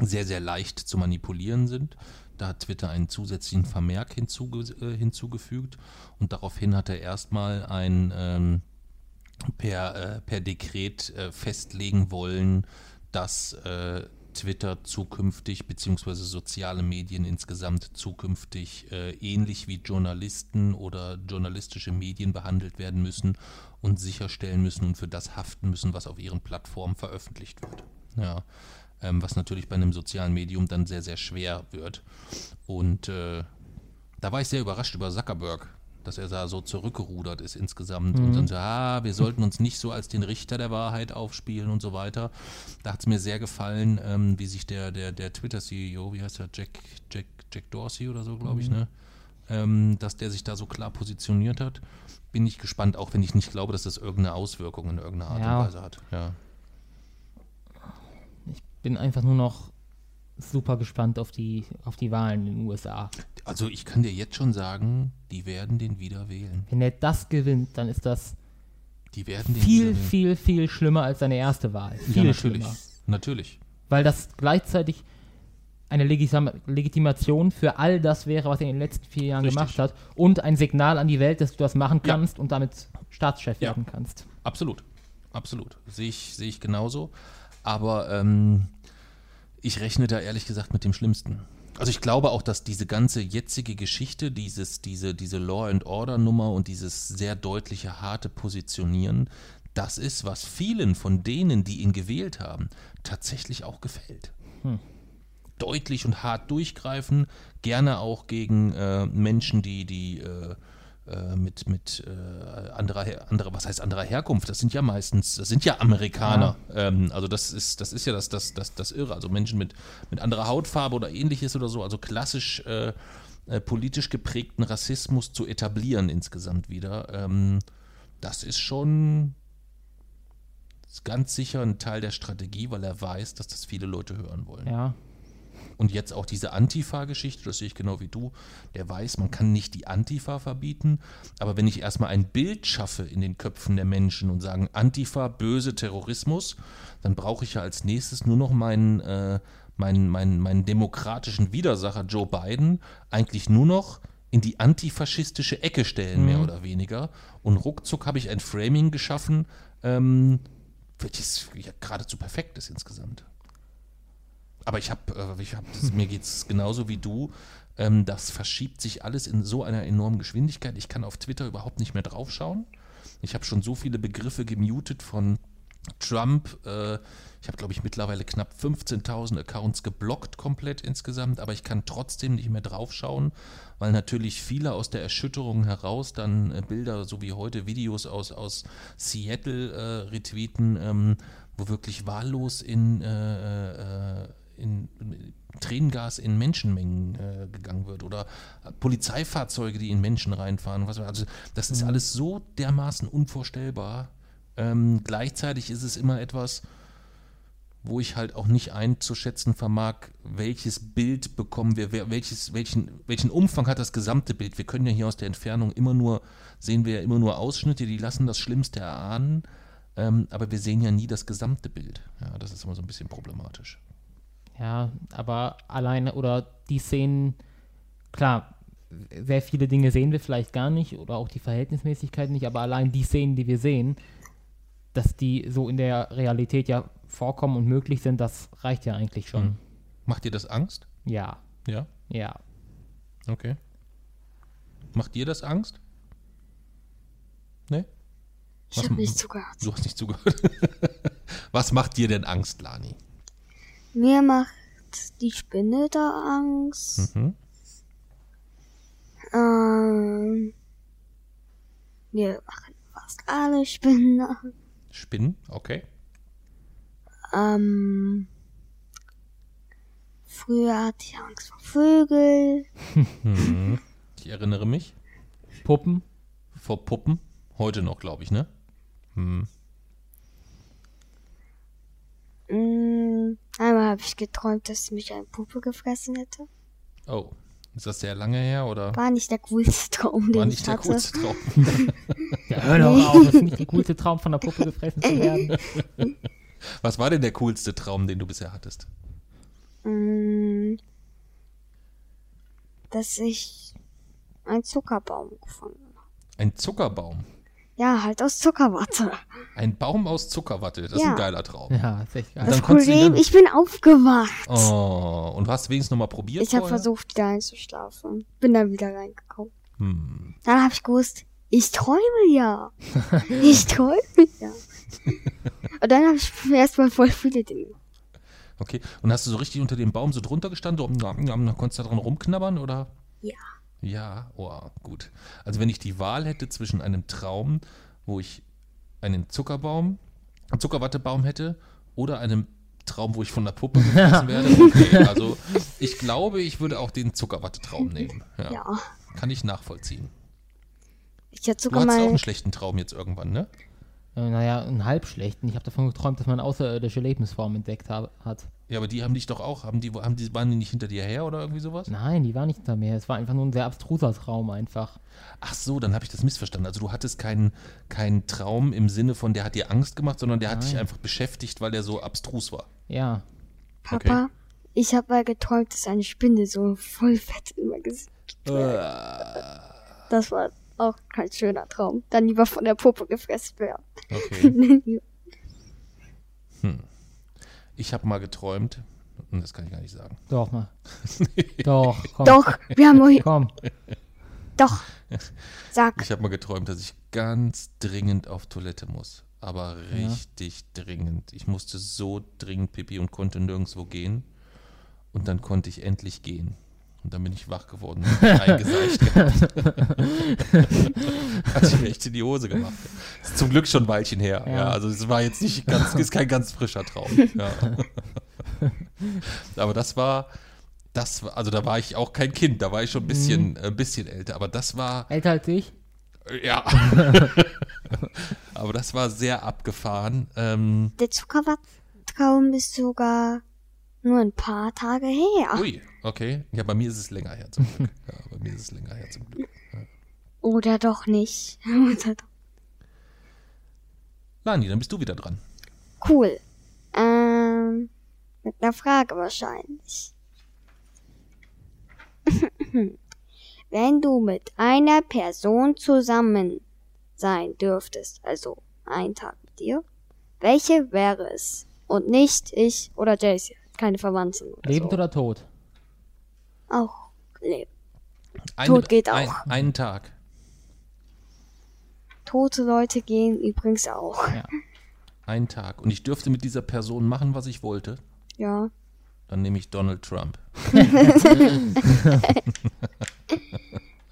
sehr, sehr leicht zu manipulieren sind. Da hat Twitter einen zusätzlichen Vermerk hinzuge äh, hinzugefügt und daraufhin hat er erstmal ein ähm, per, äh, per Dekret äh, festlegen wollen, dass äh, Twitter zukünftig beziehungsweise soziale Medien insgesamt zukünftig äh, ähnlich wie Journalisten oder journalistische Medien behandelt werden müssen und sicherstellen müssen und für das haften müssen, was auf ihren Plattformen veröffentlicht wird. Ja, ähm, was natürlich bei einem sozialen Medium dann sehr, sehr schwer wird. Und äh, da war ich sehr überrascht über Zuckerberg, dass er da so zurückgerudert ist insgesamt und dann so, ah, wir sollten uns nicht so als den Richter der Wahrheit aufspielen und so weiter. Da hat es mir sehr gefallen, ähm, wie sich der, der, der Twitter-CEO, wie heißt er, Jack, Jack, Jack Dorsey oder so, glaube ich, ne? Ähm, dass der sich da so klar positioniert hat. Bin ich gespannt, auch wenn ich nicht glaube, dass das irgendeine Auswirkung in irgendeiner Art Ja. und Weise hat. Ja. Bin einfach nur noch super gespannt auf die, auf die Wahlen in den USA. Also ich kann dir jetzt schon sagen, die werden den wieder wählen. Wenn er das gewinnt, dann ist das Die werden den viel, viel, viel schlimmer als seine erste Wahl. Viel ja, natürlich. schlimmer. Natürlich. Weil das gleichzeitig eine Legitima Legitimation für all das wäre, was er in den letzten vier Jahren Richtig. gemacht hat und ein Signal an die Welt, dass du das machen Ja. kannst und damit Staatschef Ja. werden kannst. Absolut. Absolut. Sehe ich, sehe ich genauso. Aber ähm, ich rechne da ehrlich gesagt mit dem Schlimmsten. Also ich glaube auch, dass diese ganze jetzige Geschichte, dieses, diese, diese Law and Order Nummer und dieses sehr deutliche, harte Positionieren, das ist, was vielen von denen, die ihn gewählt haben, tatsächlich auch gefällt. Deutlich und hart durchgreifen, gerne auch gegen äh, Menschen, die, die äh, äh, mit, mit äh, anderer, anderer, was heißt anderer Herkunft? Das sind ja meistens, das sind ja Amerikaner. Ähm, also das ist, das ist ja das, das, das, das Irre. Also Menschen mit, mit anderer Hautfarbe oder ähnliches oder so, also klassisch äh, äh, politisch geprägten Rassismus zu etablieren insgesamt wieder. Ähm, das ist schon ist ganz sicher ein Teil der Strategie, weil er weiß, dass das viele Leute hören wollen. Ja. Und jetzt auch diese Antifa-Geschichte, das sehe ich genau wie du. Der weiß, man kann nicht die Antifa verbieten, aber wenn ich erstmal ein Bild schaffe in den Köpfen der Menschen und sagen, Antifa, böse Terrorismus, dann brauche ich ja als nächstes nur noch meinen, äh, meinen, meinen, meinen demokratischen Widersacher Joe Biden eigentlich nur noch in die antifaschistische Ecke stellen, mehr oder weniger. Und ruckzuck habe ich ein Framing geschaffen, ähm, welches ja geradezu perfekt ist insgesamt. Aber ich habe, äh, ich hab, mir geht es genauso wie du. Ähm, das verschiebt sich alles in so einer enormen Geschwindigkeit. Ich kann auf Twitter überhaupt nicht mehr draufschauen. Ich habe schon so viele Begriffe gemutet von Trump. Äh, ich habe, glaube ich, mittlerweile knapp 15.000 Accounts geblockt komplett insgesamt, aber ich kann trotzdem nicht mehr draufschauen, weil natürlich viele aus der Erschütterung heraus dann äh, Bilder, so wie heute Videos aus, aus Seattle äh, retweeten, ähm, wo wirklich wahllos in, äh, äh, in, in Tränengas in Menschenmengen äh, gegangen wird oder Polizeifahrzeuge, die in Menschen reinfahren. Was, also das ist alles so dermaßen unvorstellbar. Ähm, gleichzeitig ist es immer etwas, wo ich halt auch nicht einzuschätzen vermag, welches Bild bekommen wir, welches, welchen, welchen Umfang hat das gesamte Bild. Wir können ja hier aus der Entfernung immer nur, sehen wir ja immer nur Ausschnitte, die lassen das Schlimmste erahnen, ähm, aber wir sehen ja nie das gesamte Bild. Ja, das ist immer so ein bisschen problematisch. Ja, aber alleine oder die Szenen, klar, sehr viele Dinge sehen wir vielleicht gar nicht oder auch die Verhältnismäßigkeit nicht, aber allein die Szenen, die wir sehen, dass die so in der Realität ja vorkommen und möglich sind, das reicht ja eigentlich schon. Mhm. Macht dir das Angst? Ja, Ja, ja. okay. Macht dir das Angst? Nee? Ich habe nicht zugehört. Du hast nicht zugehört. Was macht dir denn Angst, Lani? Mir macht die Spinne da Angst. Mhm. Ähm, mir machen fast alle Spinnen Angst. Spinnen, okay. Ähm, früher hatte ich Angst vor Vögeln. Mhm. Ich erinnere mich. Puppen, Vor Puppen. Heute noch, glaube ich, ne? Hm. Mm, einmal habe ich geträumt, dass mich eine Puppe gefressen hätte. Oh. Ist das sehr lange her oder War nicht der coolste Traum, den war ich nicht der hatte. coolste Traum? ja, hör doch auf, das ist nicht der coolste Traum von der Puppe gefressen zu werden. Was war denn der coolste Traum, den du bisher hattest? Mm, dass ich einen Zuckerbaum gefunden habe. Ein Zuckerbaum. Ja, halt aus Zuckerwatte. Ein Baum aus Zuckerwatte. Das ist Ja. ein geiler Traum. Ja, ist echt geil. Das Problem, dann- ich bin aufgewacht. Oh, und hast du wenigstens nochmal probiert? ich habe versucht, wieder einzuschlafen. Bin dann wieder reingekommen. Hm. Dann habe ich gewusst, ich träume ja. Ich träume ja. Und dann habe ich erstmal voll viele Dinge. Okay. Und hast du so richtig unter dem Baum so drunter gestanden? So, konntest du da dran rumknabbern oder? Ja. Ja, oh, gut. Also wenn ich die Wahl hätte zwischen einem Traum, wo ich einen Zuckerbaum, einen Zuckerwattebaum hätte, oder einem Traum, wo ich von der Puppe gefressen werde, okay. Also ich glaube, ich würde auch den Zuckerwattetraum nehmen. Ja. Ja. Kann ich nachvollziehen. Ich hatte Du sogar hattest auch mal. einen schlechten Traum jetzt irgendwann, ne? Äh, naja, einen halb schlechten. Ich habe davon geträumt, dass man außerirdische Lebensformen entdeckt ha hat. Ja, aber die haben dich doch auch, haben die, haben die, waren die nicht hinter dir her oder irgendwie sowas? Nein, die war nicht hinter mir. Es war einfach nur ein sehr abstruser Traum einfach. Ach so, dann habe ich das missverstanden. Also du hattest keinen keinen Traum im Sinne von, der hat dir Angst gemacht, sondern der hat dich Nein. einfach beschäftigt, weil der so abstrus war. Ja. Papa, ich habe mal geträumt, dass eine Spinne so voll fett in mein Gesicht. Das war auch kein schöner Traum. Dann lieber von der Puppe gefressen werden. Okay. Ich habe mal geträumt, und das kann ich gar nicht sagen. Doch mal. Doch, komm. Doch, wir haben euch. Komm. Doch. Sag. Ich habe mal geträumt, dass ich ganz dringend auf Toilette muss. Aber richtig dringend. Ich musste so dringend pipi und konnte nirgendwo gehen. Und dann konnte ich endlich gehen. Und dann bin ich wach geworden und eingeseicht gehabt. Hat sich mir echt in die Hose gemacht. Ist zum Glück schon ein Weilchen her. Ja. Ja. also es war jetzt nicht ganz, ist kein ganz frischer Traum. Ja. Aber das war, das war, also da war ich auch kein Kind, da war ich schon ein bisschen, ein bisschen älter. Aber das war, Älter als ich? ja. Aber das war sehr abgefahren. Ähm, Der Zuckerwatttraum ist sogar nur ein paar Tage her. ui, okay. Ja, bei mir ist es länger her zum Glück. Ja, bei mir ist es länger her zum Glück. Oder doch nicht. Oder doch. Lani, dann bist du wieder dran. Cool. Ähm, mit einer Frage wahrscheinlich. Wenn du mit einer Person zusammen sein dürftest, also einen Tag mit dir, welche wäre es? Und nicht ich oder Jace, keine Verwandten. Oder Lebend so. oder tot? Auch leben. Eine- Tod geht Ein, auch. einen Tag. Tote Leute gehen übrigens auch. Ja. Einen Tag. Und ich dürfte mit dieser Person machen, was ich wollte. Ja. Dann nehme ich Donald Trump.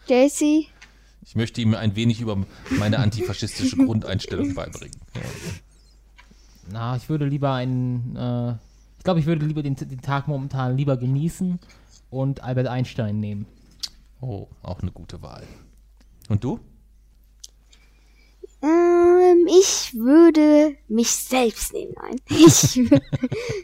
JC, Ich möchte ihm ein wenig über meine antifaschistische Grundeinstellung beibringen. Ja. Na, ich würde lieber einen, äh, ich glaube, ich würde lieber den, den Tag momentan lieber genießen und Albert Einstein nehmen. Oh, auch eine gute Wahl. Und du? Ähm, ich würde mich selbst nehmen. Nein. Ich würde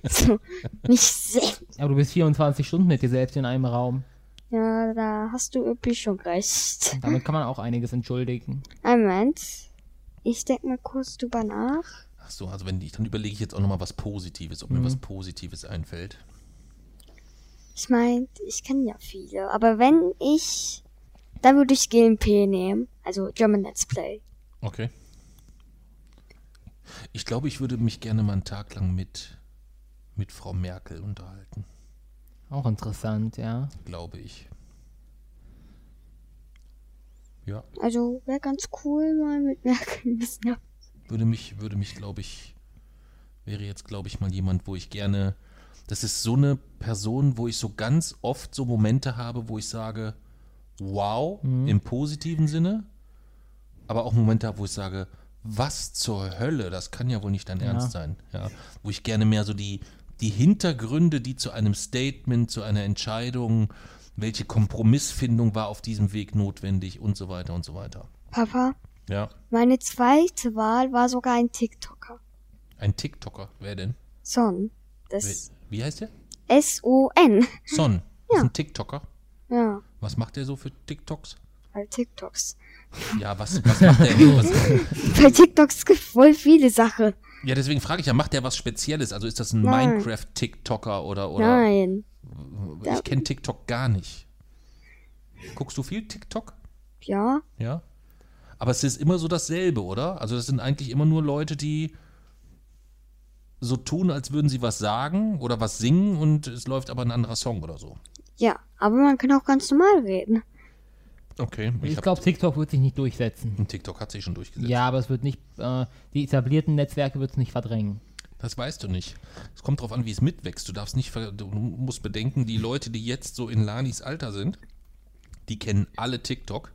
so, mich selbst. Aber du bist 24 Stunden mit dir selbst in einem Raum. Ja, da hast du irgendwie schon recht. Damit kann man auch einiges entschuldigen. Ein Moment. Ich denke mal kurz drüber nach. Ach so, also wenn ich, dann überlege ich jetzt auch nochmal was Positives, ob mir was Positives einfällt. Ich meine, ich kenne ja viele, aber wenn ich, dann würde ich GMP nehmen, also German Let's Play. Okay. Ich glaube, ich würde mich gerne mal einen Tag lang mit, mit Frau Merkel unterhalten. Auch interessant, ja. Glaube ich. Ja, Also wäre ganz cool, mal mit Merkel ein bisschen. Würde mich, würde mich, glaube ich, wäre jetzt, glaube ich, mal jemand, wo ich gerne. Das ist so eine Person, wo ich so ganz oft so Momente habe, wo ich sage, wow, im positiven Sinne, aber auch Momente habe, wo ich sage, was zur Hölle, das kann ja wohl nicht dein Ernst sein. Ja, wo ich gerne mehr so die, die Hintergründe, die zu einem Statement, zu einer Entscheidung, welche Kompromissfindung war auf diesem Weg notwendig und so weiter und so weiter. Papa, Ja, meine zweite Wahl war sogar ein TikToker. ein TikToker, wer denn? Son. Wie, Das wie heißt der? S-O-N. Son. Ist ein TikToker. Ja, Was macht der so für TikToks? bei TikToks. Ja, was, was macht der? Was, Bei TikToks gibt voll viele Sachen. ja, deswegen frage ich ja, macht der was Spezielles? Also ist das ein Nein. Minecraft-TikToker oder, oder? Nein. Ich kenne TikTok gar nicht. Guckst du viel TikTok? Ja, Ja. Aber es ist immer so dasselbe, oder? Also das sind eigentlich immer nur Leute, die so tun, als würden sie was sagen oder was singen und es läuft aber ein anderer Song oder so. ja, aber man kann auch ganz normal reden. Okay. Ich, hab- glaube, TikTok wird sich nicht durchsetzen. TikTok hat sich schon durchgesetzt. Ja, aber es wird nicht, äh, die etablierten Netzwerke wird es nicht verdrängen. Das weißt du nicht. Es kommt darauf an, wie es mitwächst. Du darfst nicht, ver- du musst bedenken, die Leute, die jetzt so in Lanis Alter sind, die kennen alle TikTok.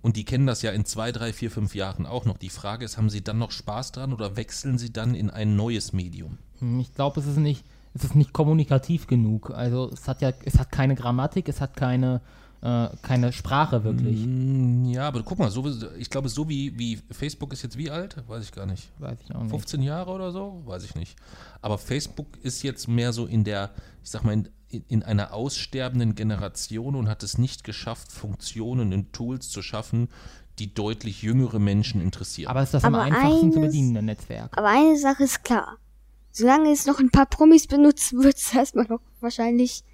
Und die kennen das ja in zwei, drei, vier, fünf Jahren auch noch. Die Frage ist, haben sie dann noch Spaß dran oder wechseln sie dann in ein neues Medium? Hm, Ich glaube, es ist nicht, es ist nicht kommunikativ genug. Also es hat ja, es hat keine Grammatik, es hat keine, äh, keine Sprache wirklich. Mm, Ja, aber guck mal, so, wie- ich glaube, so wie, wie Facebook ist jetzt wie alt? Weiß ich gar nicht. Weiß ich auch nicht. 15 Jahre oder so? Weiß ich nicht. Aber Facebook ist jetzt mehr so in der, ich sag mal, in, in einer aussterbenden Generation und hat es nicht geschafft, Funktionen und Tools zu schaffen, die deutlich jüngere Menschen interessieren. Aber es ist das am Aber einfachsten zu eines- bedienende Netzwerk. Aber eine Sache ist klar. Solange es noch ein paar Promis benutzen, wird es erstmal noch wahrscheinlich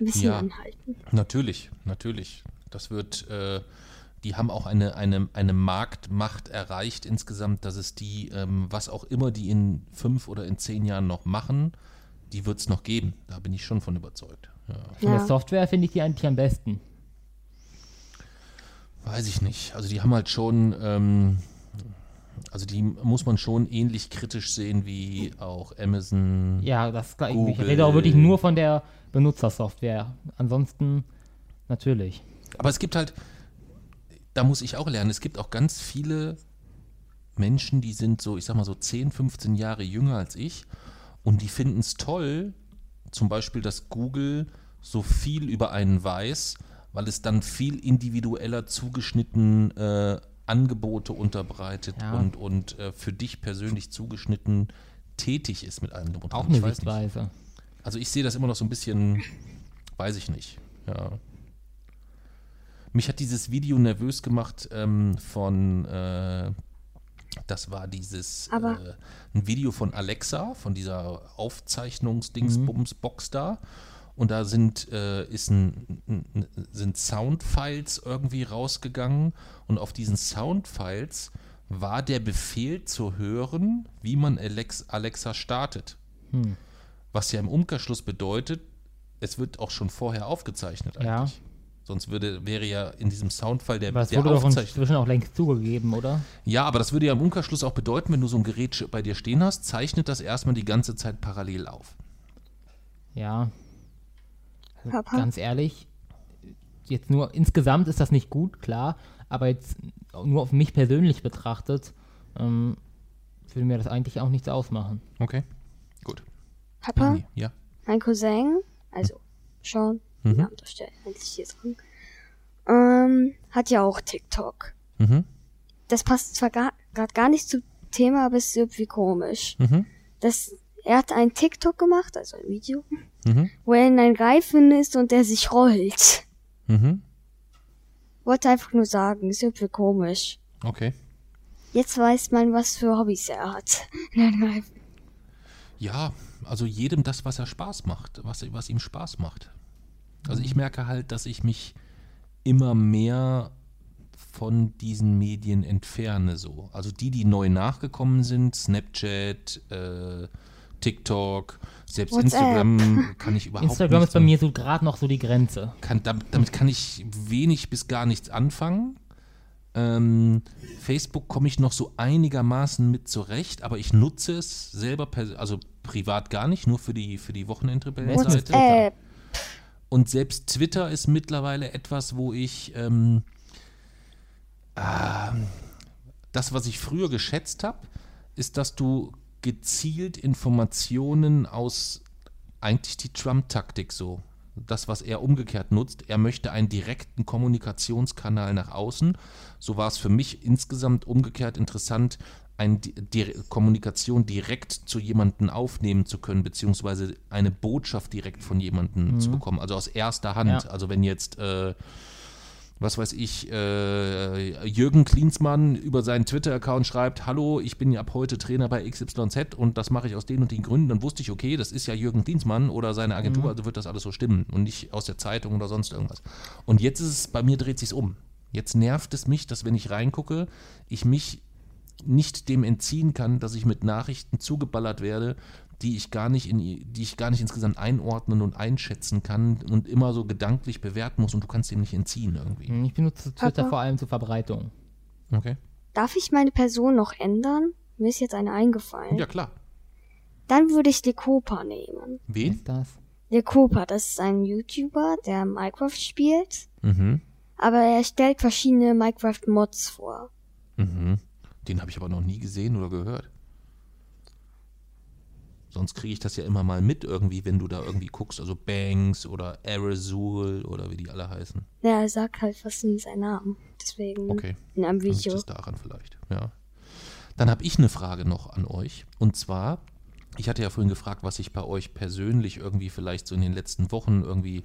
ein bisschen Ja. anhalten. Natürlich, natürlich. Das wird, äh, die haben auch eine, eine, eine Marktmacht erreicht insgesamt, dass es die, ähm, was auch immer die in fünf oder in zehn Jahren noch machen, die wird es noch geben. Da bin ich schon von überzeugt. Ja. Von der Ja. Software finde ich die eigentlich am besten. Weiß ich nicht. Also die haben halt schon, ähm, also die muss man schon ähnlich kritisch sehen wie auch Amazon. Ja, das ist klar. Ich Google. rede auch wirklich nur von der Benutzersoftware. Ansonsten natürlich. Aber es gibt halt, da muss ich auch lernen, es gibt auch ganz viele Menschen, die sind so, ich sag mal so 10, 15 Jahre jünger als ich und die finden es toll, zum Beispiel, dass Google so viel über einen weiß, weil es dann viel individueller zugeschnitten äh, Angebote unterbreitet Ja. und, und äh, für dich persönlich zugeschnitten tätig ist mit allem drum und Auch eine Ich weiß nicht. Also ich sehe das immer noch so ein bisschen, weiß ich nicht. Ja. Mich hat dieses Video nervös gemacht ähm, von, äh, das war dieses, äh, ein Video von Alexa, von dieser Aufzeichnungsdingsbums-Box da. Und da sind, äh, ist ein, ein, sind Soundfiles irgendwie rausgegangen. Und auf diesen Soundfiles war der Befehl zu hören, wie man Alex, Alexa startet. Was ja im Umkehrschluss bedeutet, es wird auch schon vorher aufgezeichnet Ja. eigentlich. Sonst würde, wäre ja in diesem Soundfall der, Aber das der wurde doch Aufzeichnung. inzwischen auch längst zugegeben, oder? Ja, aber das würde ja im Umkehrschluss auch bedeuten, wenn du so ein Gerät bei dir stehen hast, zeichnet das erstmal die ganze Zeit parallel auf. Ja, Papa, ganz ehrlich, jetzt nur insgesamt ist das nicht gut, klar, aber jetzt nur auf mich persönlich betrachtet, ähm, würde mir das eigentlich auch nichts ausmachen. Okay, gut. Papa, Lani, Ja. mein Cousin, also Sean, Mhm. ja, das steht eigentlich hier dran, ähm, hat ja auch TikTok. Mhm. Das passt zwar gerade gar nicht zum Thema, aber es ist irgendwie komisch. Mhm. Das, er hat ein TikTok gemacht, also ein Video, Mhm. wo er in einen Reifen ist und der sich rollt. Mhm. Wollte einfach nur sagen, ist irgendwie komisch. Okay. Jetzt weiß man, was für Hobbys er hat. in einem Reifen. Ja, also jedem das, was er Spaß macht, was, was ihm Spaß macht. Also ich merke halt, dass ich mich immer mehr von diesen Medien entferne so. Also die, die neu nachgekommen sind, Snapchat, äh, TikTok, selbst WhatsApp. Instagram kann ich überhaupt Instagram nicht ist bei mir so gerade noch so die Grenze. kann, damit, damit kann ich wenig bis gar nichts anfangen. Ähm, Facebook komme ich noch so einigermaßen mit zurecht, aber ich nutze es selber, also privat gar nicht, nur für die, für die Wochenendrebellenseite. WhatsApp. Und selbst Twitter ist mittlerweile etwas, wo ich ähm, ähm, das, was ich früher geschätzt habe, ist, dass du gezielt Informationen aus eigentlich die Trump-Taktik so. Das, was er umgekehrt nutzt, er möchte einen direkten Kommunikationskanal nach außen. So war es für mich insgesamt umgekehrt interessant, eine Di- Kommunikation direkt zu jemandem aufnehmen zu können, beziehungsweise eine Botschaft direkt von jemandem zu bekommen, also aus erster Hand. Ja. Also wenn jetzt äh, was weiß ich, äh, Jürgen Klinsmann über seinen Twitter-Account schreibt, hallo, ich bin ab heute Trainer bei XYZ und das mache ich aus den und den Gründen, dann wusste ich, okay, das ist ja Jürgen Klinsmann oder seine Agentur, also wird das alles so stimmen und nicht aus der Zeitung oder sonst irgendwas. Und jetzt ist es, bei mir dreht sich's um. Jetzt nervt es mich, dass wenn ich reingucke, ich mich nicht dem entziehen kann, dass ich mit Nachrichten zugeballert werde, die ich gar nicht in die ich gar nicht insgesamt einordnen und einschätzen kann und immer so gedanklich bewerten muss und du kannst dem nicht entziehen irgendwie. Ich benutze Twitter Papa? vor allem zur Verbreitung. Okay. Darf ich meine Person noch ändern? Mir ist jetzt eine eingefallen. Ja klar. Dann würde ich Lekopa nehmen. Was Wen? ist das? Lekopa, das ist ein YouTuber, der Minecraft spielt, Mhm. aber er stellt verschiedene Minecraft-Mods vor. Mhm. Den habe ich aber noch nie gesehen oder gehört. Sonst kriege ich das ja immer mal mit irgendwie, wenn du da irgendwie guckst, also Banks oder Aerosol oder wie die alle heißen. Ja, er sagt halt fast nie seinen Namen. Deswegen Okay. in einem Dann Video. es daran vielleicht, ja. Dann habe ich eine Frage noch an euch. Und zwar, ich hatte ja vorhin gefragt, was sich bei euch persönlich irgendwie vielleicht so in den letzten Wochen irgendwie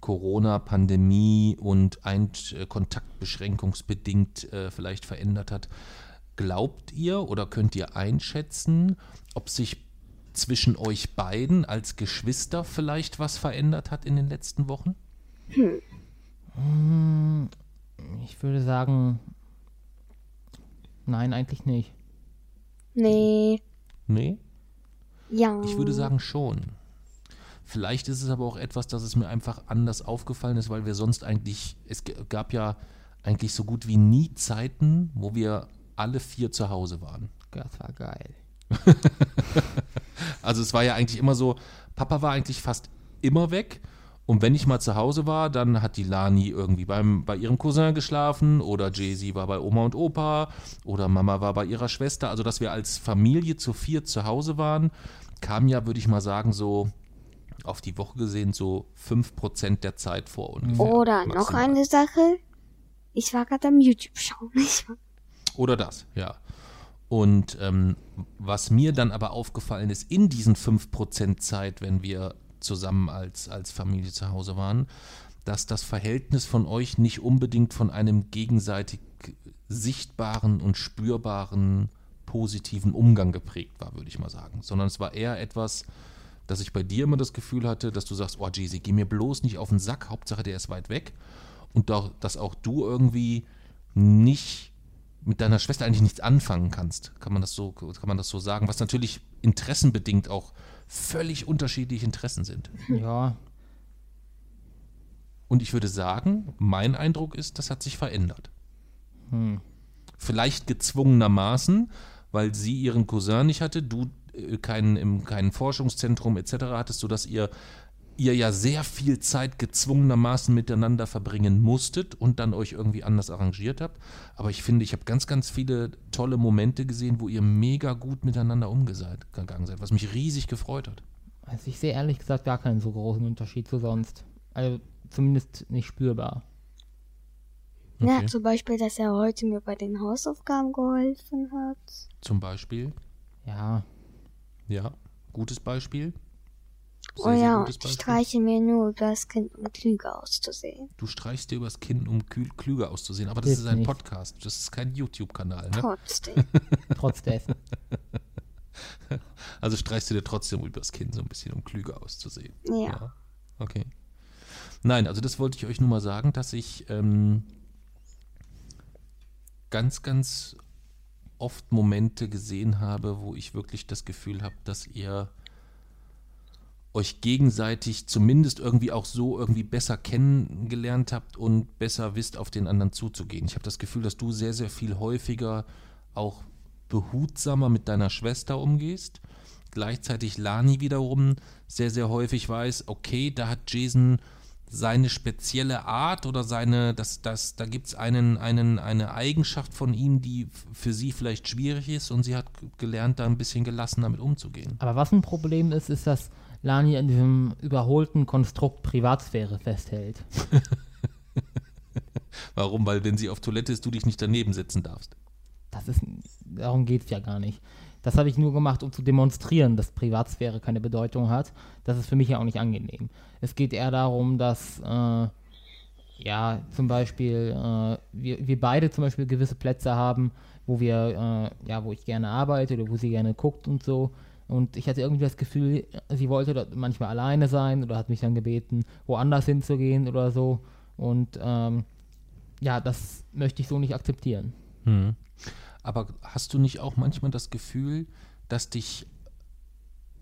Corona, Pandemie und ein äh, kontaktbeschränkungsbedingt äh, vielleicht verändert hat. Glaubt ihr oder könnt ihr einschätzen, ob sich zwischen euch beiden als Geschwister vielleicht was verändert hat in den letzten Wochen? Ich würde sagen, nein, eigentlich nicht. Nee, Nee? ja. Ich würde sagen schon. Vielleicht ist es aber auch etwas, dass es mir einfach anders aufgefallen ist, weil wir sonst eigentlich, es gab ja eigentlich so gut wie nie Zeiten, wo wir alle vier zu Hause waren. Das war geil. Also es war ja eigentlich immer so, Papa war eigentlich fast immer weg. Und wenn ich mal zu Hause war, dann hat die Lani irgendwie beim, bei ihrem Cousin geschlafen oder Jay-Z war bei Oma und Opa oder Mama war bei ihrer Schwester. Also dass wir als Familie zu vier zu Hause waren, kam ja, würde ich mal sagen, so auf die Woche gesehen so 5% der Zeit vor ungefähr. Oder noch maximal. eine Sache. Ich war gerade am YouTube schauen. Oder das, ja. Und ähm, was mir dann aber aufgefallen ist, in diesen 5% Zeit, wenn wir zusammen als, als Familie zu Hause waren, dass das Verhältnis von euch nicht unbedingt von einem gegenseitig sichtbaren und spürbaren positiven Umgang geprägt war, würde ich mal sagen. Sondern es war eher etwas, dass ich bei dir immer das Gefühl hatte, dass du sagst, oh Jeezy, geh mir bloß nicht auf den Sack, Hauptsache der ist weit weg. Und doch, dass auch du irgendwie nicht mit deiner Schwester eigentlich nichts anfangen kannst. Kann man das so, kann man das so sagen? Was natürlich interessenbedingt auch völlig unterschiedliche Interessen sind. Ja, Und ich würde sagen, mein Eindruck ist, das hat sich verändert. hm. Vielleicht gezwungenermaßen, weil sie ihren Cousin nicht hatte, du äh, keinen, im, kein Forschungszentrum etc. hattest, sodass ihr ihr ja sehr viel Zeit gezwungenermaßen miteinander verbringen musstet und dann euch irgendwie anders arrangiert habt. Aber ich finde, ich habe ganz, ganz viele tolle Momente gesehen, wo ihr mega gut miteinander umgegangen seid, was mich riesig gefreut hat. Also ich sehe ehrlich gesagt gar keinen so großen Unterschied zu sonst. Also zumindest nicht spürbar. Ja, Okay. zum Beispiel, dass er heute mir bei den Hausaufgaben geholfen hat. Zum Beispiel, Ja, ja, gutes Beispiel. Sehr, oh ja, und ich streiche mir nur über das Kind, um klüger auszusehen. Du streichst dir übers Kinn, um kühl, klüger auszusehen. Aber das Hilft ist ein nicht. Podcast, das ist kein YouTube-Kanal. Ne? Trotzdem. trotz dessen. Also streichst du dir trotzdem übers Kinn so ein bisschen, um klüger auszusehen. ja. Okay. Nein, also das wollte ich euch nur mal sagen, dass ich ähm, ganz, ganz oft Momente gesehen habe, wo ich wirklich das Gefühl habe, dass ihr euch gegenseitig zumindest irgendwie auch so irgendwie besser kennengelernt habt und besser wisst, auf den anderen zuzugehen. Ich habe das Gefühl, dass du sehr, sehr viel häufiger auch behutsamer mit deiner Schwester umgehst. Gleichzeitig Lani wiederum sehr, sehr häufig weiß, okay, da hat Jason seine spezielle Art oder seine, das, das, da gibt es einen, einen, eine Eigenschaft von ihm, die für sie vielleicht schwierig ist und sie hat gelernt, da ein bisschen gelassen damit umzugehen. Aber was ein Problem ist, ist, dass Lani an diesem überholten Konstrukt Privatsphäre festhält. Warum? Weil wenn sie auf Toilette ist, du dich nicht daneben setzen darfst. Das ist, darum geht es ja gar nicht. Das habe ich nur gemacht, um zu demonstrieren, dass Privatsphäre keine Bedeutung hat. Das ist für mich ja auch nicht angenehm. Es geht eher darum, dass, äh, ja, zum Beispiel, äh, wir, wir beide zum Beispiel gewisse Plätze haben, wo wir, äh, ja, wo ich gerne arbeite oder wo sie gerne guckt und so. Und ich hatte irgendwie das Gefühl, sie wollte dort manchmal alleine sein oder hat mich dann gebeten, woanders hinzugehen oder so. Und ähm, ja, das möchte ich so nicht akzeptieren. Hm. Aber hast du nicht auch manchmal das Gefühl, dass dich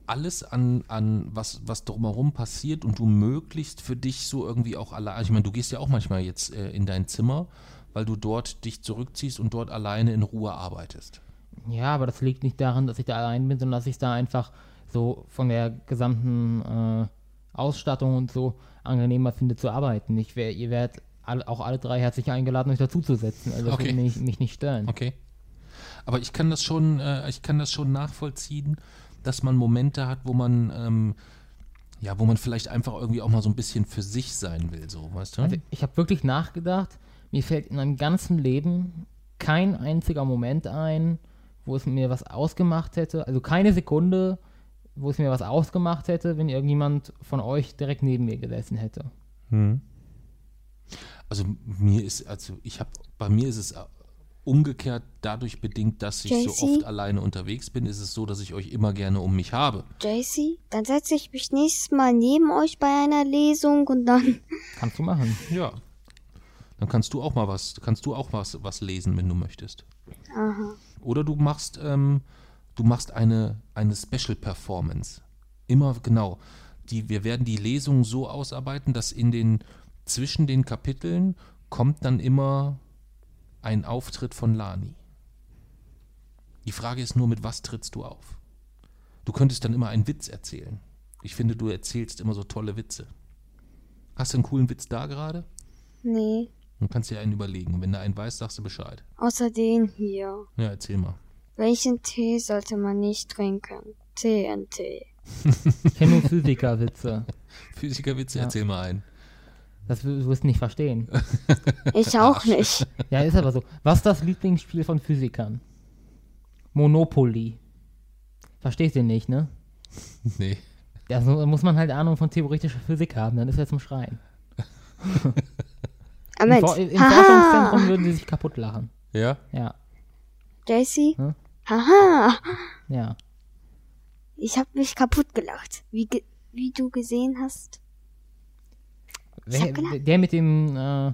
alles an, an was, was drumherum passiert und du möglichst für dich so irgendwie auch allein, ich meine, du gehst ja auch manchmal jetzt äh, in dein Zimmer, weil du dort dich zurückziehst und dort alleine in Ruhe arbeitest. Ja, aber das liegt nicht daran, dass ich da allein bin, sondern dass ich da einfach so von der gesamten äh, Ausstattung und so angenehmer finde zu arbeiten. Ich wär, ihr werdet alle, auch alle drei herzlich eingeladen, euch dazuzusetzen. Also Okay. mich, mich nicht stören. Okay. Aber ich kann das schon, äh, ich kann das schon nachvollziehen, dass man Momente hat, wo man, ähm, ja, wo man vielleicht einfach irgendwie auch mal so ein bisschen für sich sein will, so, weißt du? Also ich habe wirklich nachgedacht, mir fällt in meinem ganzen Leben kein einziger Moment ein, wo es mir was ausgemacht hätte, also keine Sekunde, wo es mir was ausgemacht hätte, wenn irgendjemand von euch direkt neben mir gesessen hätte. Also mir ist, also ich habe, bei mir ist es äh, umgekehrt dadurch bedingt, dass ich so JC? oft alleine unterwegs bin, ist es so, dass ich euch immer gerne um mich habe. JC, dann setze ich mich nächstes Mal neben euch bei einer Lesung und dann. Kannst du machen. Ja. Dann kannst du auch mal was, kannst du auch was, was lesen, wenn du möchtest. Aha. Oder du machst, ähm, du machst eine, eine Special Performance. Immer genau. Die, wir werden die Lesung so ausarbeiten, dass in den, zwischen den Kapiteln kommt dann immer ein Auftritt von Lani. Die Frage ist nur, mit was trittst du auf? Du könntest dann immer einen Witz erzählen. Ich finde, du erzählst immer so tolle Witze. Hast du einen coolen Witz da gerade? Nee. Dann kannst du dir einen überlegen. Und wenn du einen weißt, sagst du Bescheid. Außer den hier. Ja, erzähl mal. Welchen Tee sollte man nicht trinken? TNT. Ich kenne nur Physikerwitze. Physikerwitze, Ja. erzähl mal einen. Das wirst du nicht verstehen. Ich auch nicht. Ja, ist aber so. Was ist das Lieblingsspiel von Physikern? Monopoly. Verstehst du nicht, ne? Nee. Ja, so muss man halt Ahnung von theoretischer Physik haben, dann ist er zum Schreien. Ah, Im. For im Forschungszentrum würden sie sich kaputt lachen. Ja? Ja, JC? Hm? Haha. ja. Ich hab mich kaputt gelacht. Wie, ge wie du gesehen hast. Wer, der mit dem, äh,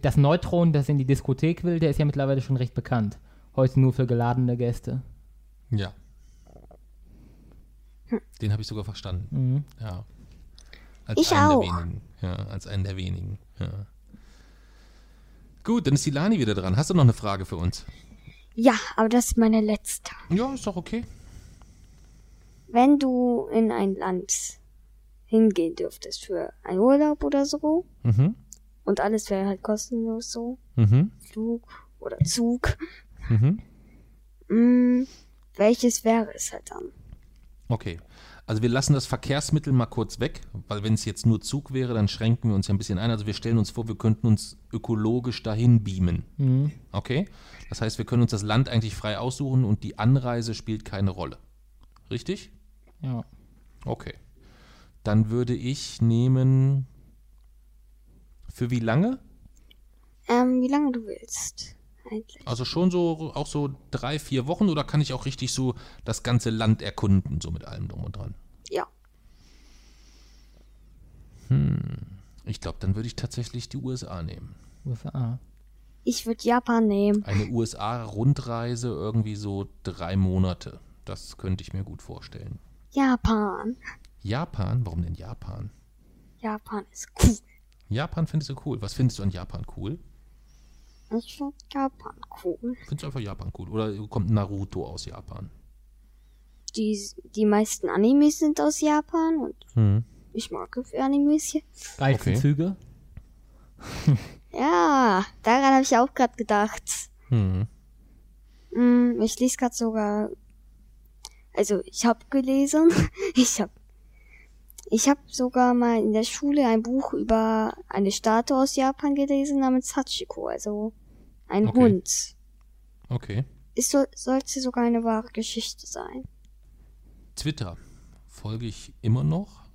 das Neutron, das in die Diskothek will, der ist ja mittlerweile schon recht bekannt. Heute nur für geladene Gäste. Ja. Den habe ich sogar verstanden. Mhm. Ja. Als Ich einen auch. der wenigen. Ja, als einen der wenigen. Ja. Gut, dann ist die Lani wieder dran. Hast du noch eine Frage für uns? Ja, aber das ist meine letzte. Ja, ist doch okay. Wenn du in ein Land hingehen dürftest für einen Urlaub oder so. Mhm. Und alles wäre halt kostenlos so. Mhm. Flug oder Zug. Mhm. Mm, welches wäre es halt dann? Okay. Also wir lassen das Verkehrsmittel mal kurz weg, weil wenn es jetzt nur Zug wäre, dann schränken wir uns ja ein bisschen ein. Also wir stellen uns vor, wir könnten uns ökologisch dahin beamen. Mhm. Okay? Das heißt, wir können uns das Land eigentlich frei aussuchen und die Anreise spielt keine Rolle. Richtig? Ja. Okay. Dann würde ich nehmen. Für wie lange? Ähm, wie lange du willst. Eigentlich. Also schon so, auch so drei, vier Wochen oder kann ich auch richtig so das ganze Land erkunden, so mit allem drum und dran? Ja. Ich glaube, dann würde ich tatsächlich die USA nehmen. USA. Ich würde Japan nehmen. Eine USA-Rundreise irgendwie so drei Monate. Das könnte ich mir gut vorstellen. Japan. Japan? Warum denn Japan? Japan ist cool. Japan findest du cool. Was findest du an Japan cool? Ich finde Japan cool. Findest du einfach Japan cool? Oder kommt Naruto aus Japan? Die, die meisten Animes sind aus Japan und Hm. Ich mag Animes hier. Geilste Okay. Ja, daran habe ich auch gerade gedacht. Hm. Hm, ich lese gerade sogar. Also ich habe gelesen. Ich habe ich habe sogar mal in der Schule ein Buch über eine Statue aus Japan gelesen namens Hachiko, also ein Okay. Hund. Okay. Es soll, sollte sogar eine wahre Geschichte sein. Twitter folge ich immer noch,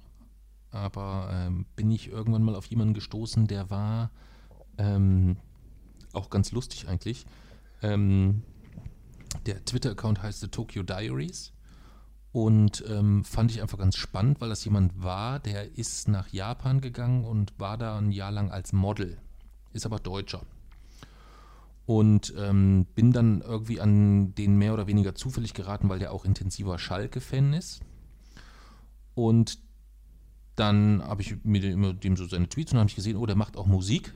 aber ähm, bin ich irgendwann mal auf jemanden gestoßen, der war ähm, auch ganz lustig eigentlich. Ähm, der Twitter-Account heißt The Tokyo Diaries und ähm, fand ich einfach ganz spannend, weil das jemand war, der ist nach Japan gegangen und war da ein Jahr lang als Model, ist aber Deutscher. Und ähm, bin dann irgendwie an den mehr oder weniger zufällig geraten, weil der auch intensiver Schalke-Fan ist. Und dann habe ich mit dem, mit dem so seine Tweets und habe ich gesehen, oh, der macht auch Musik.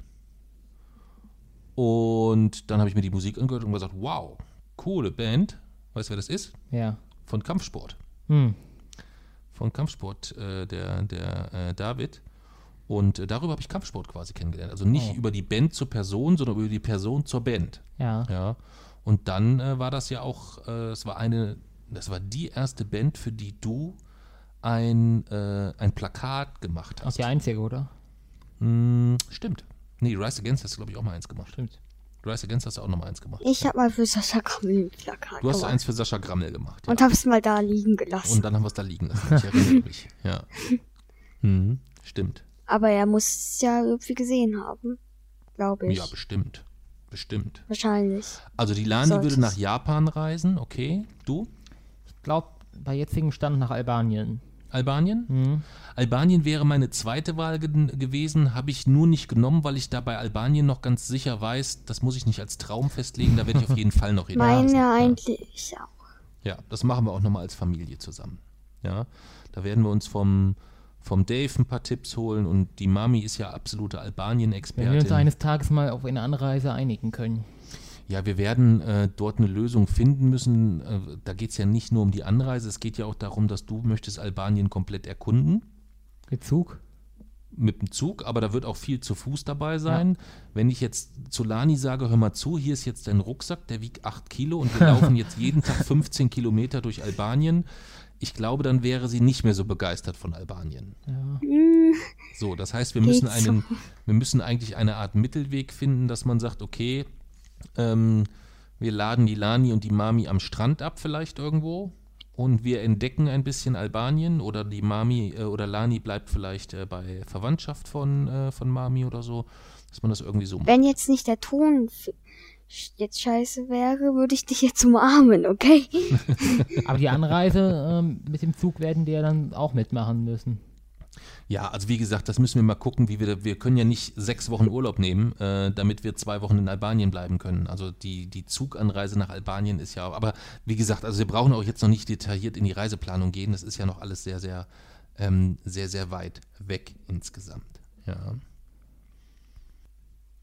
Und dann habe ich mir die Musik angehört und gesagt, wow, coole Band. Weißt du, wer das ist? Ja. Von Kampfsport. Hm. Von Kampfsport, äh, der, der äh, David. Und äh, darüber habe ich Kampfsport quasi kennengelernt. Also nicht Oh. über die Band zur Person, sondern über die Person zur Band. Ja. Ja. Und dann äh, war das ja auch, äh, es war eine, das war die erste Band, für die du ein, äh, ein Plakat gemacht Auch hast. die einzige, oder? Hm, stimmt. Nee, Rise Against hast du, glaube ich, auch mal eins gemacht. Stimmt. Rise Against hast du auch noch mal eins gemacht. Ich habe mal für Sascha Grammel ein Plakat Du hast gemacht. eins für Sascha Grammel gemacht. Ja. Und habe es mal da liegen gelassen. Und dann haben wir es da liegen lassen. Ich erinnere mich. Ja. Hm, stimmt. Aber er muss es ja irgendwie gesehen haben. Glaube ich. Ja, bestimmt. Bestimmt. Wahrscheinlich. Also die Lani Sollte würde nach. Japan reisen, okay. Du? Ich glaube, bei jetzigem Stand nach Albanien. Albanien? Hm. Albanien wäre meine zweite Wahl ge gewesen, habe ich nur nicht genommen, weil ich da bei Albanien noch ganz sicher weiß, das muss ich nicht als Traum festlegen, da werde ich auf jeden Fall noch hin. Meine ja. eigentlich auch. ja, das machen wir auch nochmal als Familie zusammen. Ja, da werden wir uns vom, vom Dave ein paar Tipps holen und die Mami ist ja absolute Wenn wir uns Albanien-Expertin. eines Tages mal auf eine Anreise einigen können. Ja, wir werden äh, dort eine Lösung finden müssen. Äh, da geht es ja nicht nur um die Anreise, es geht ja auch darum, dass du möchtest Albanien komplett erkunden. Mit Zug? mit dem Zug, aber da wird auch viel zu Fuß dabei sein. Wenn ich jetzt zu Lani sage, hör mal zu, hier ist jetzt dein Rucksack, der wiegt 8 Kilo und wir laufen jetzt jeden Tag 15 Kilometer durch Albanien, ich glaube, dann wäre sie nicht mehr so begeistert von Albanien. Ja. So, das heißt, wir müssen, so. einen, wir müssen eigentlich eine Art Mittelweg finden, dass man sagt, okay, ähm, wir laden die Lani und die Mami am Strand ab vielleicht irgendwo und wir entdecken ein bisschen Albanien oder die Mami äh, oder Lani bleibt vielleicht äh, bei Verwandtschaft von, äh, von Mami oder so, dass man das irgendwie so macht. wenn jetzt nicht der Ton jetzt scheiße wäre, würde ich dich jetzt umarmen, okay? Aber die Anreise ähm, mit dem Zug werden die ja dann auch mitmachen müssen. Ja, also wie gesagt, das müssen wir mal gucken, wie wir, wir können ja nicht sechs Wochen Urlaub nehmen, äh, damit wir zwei Wochen in Albanien bleiben können. Also die, die Zuganreise nach Albanien ist ja, aber wie gesagt, also wir brauchen auch jetzt noch nicht detailliert in die Reiseplanung gehen. Das ist ja noch alles sehr, sehr, ähm, sehr, sehr weit weg insgesamt. Ja.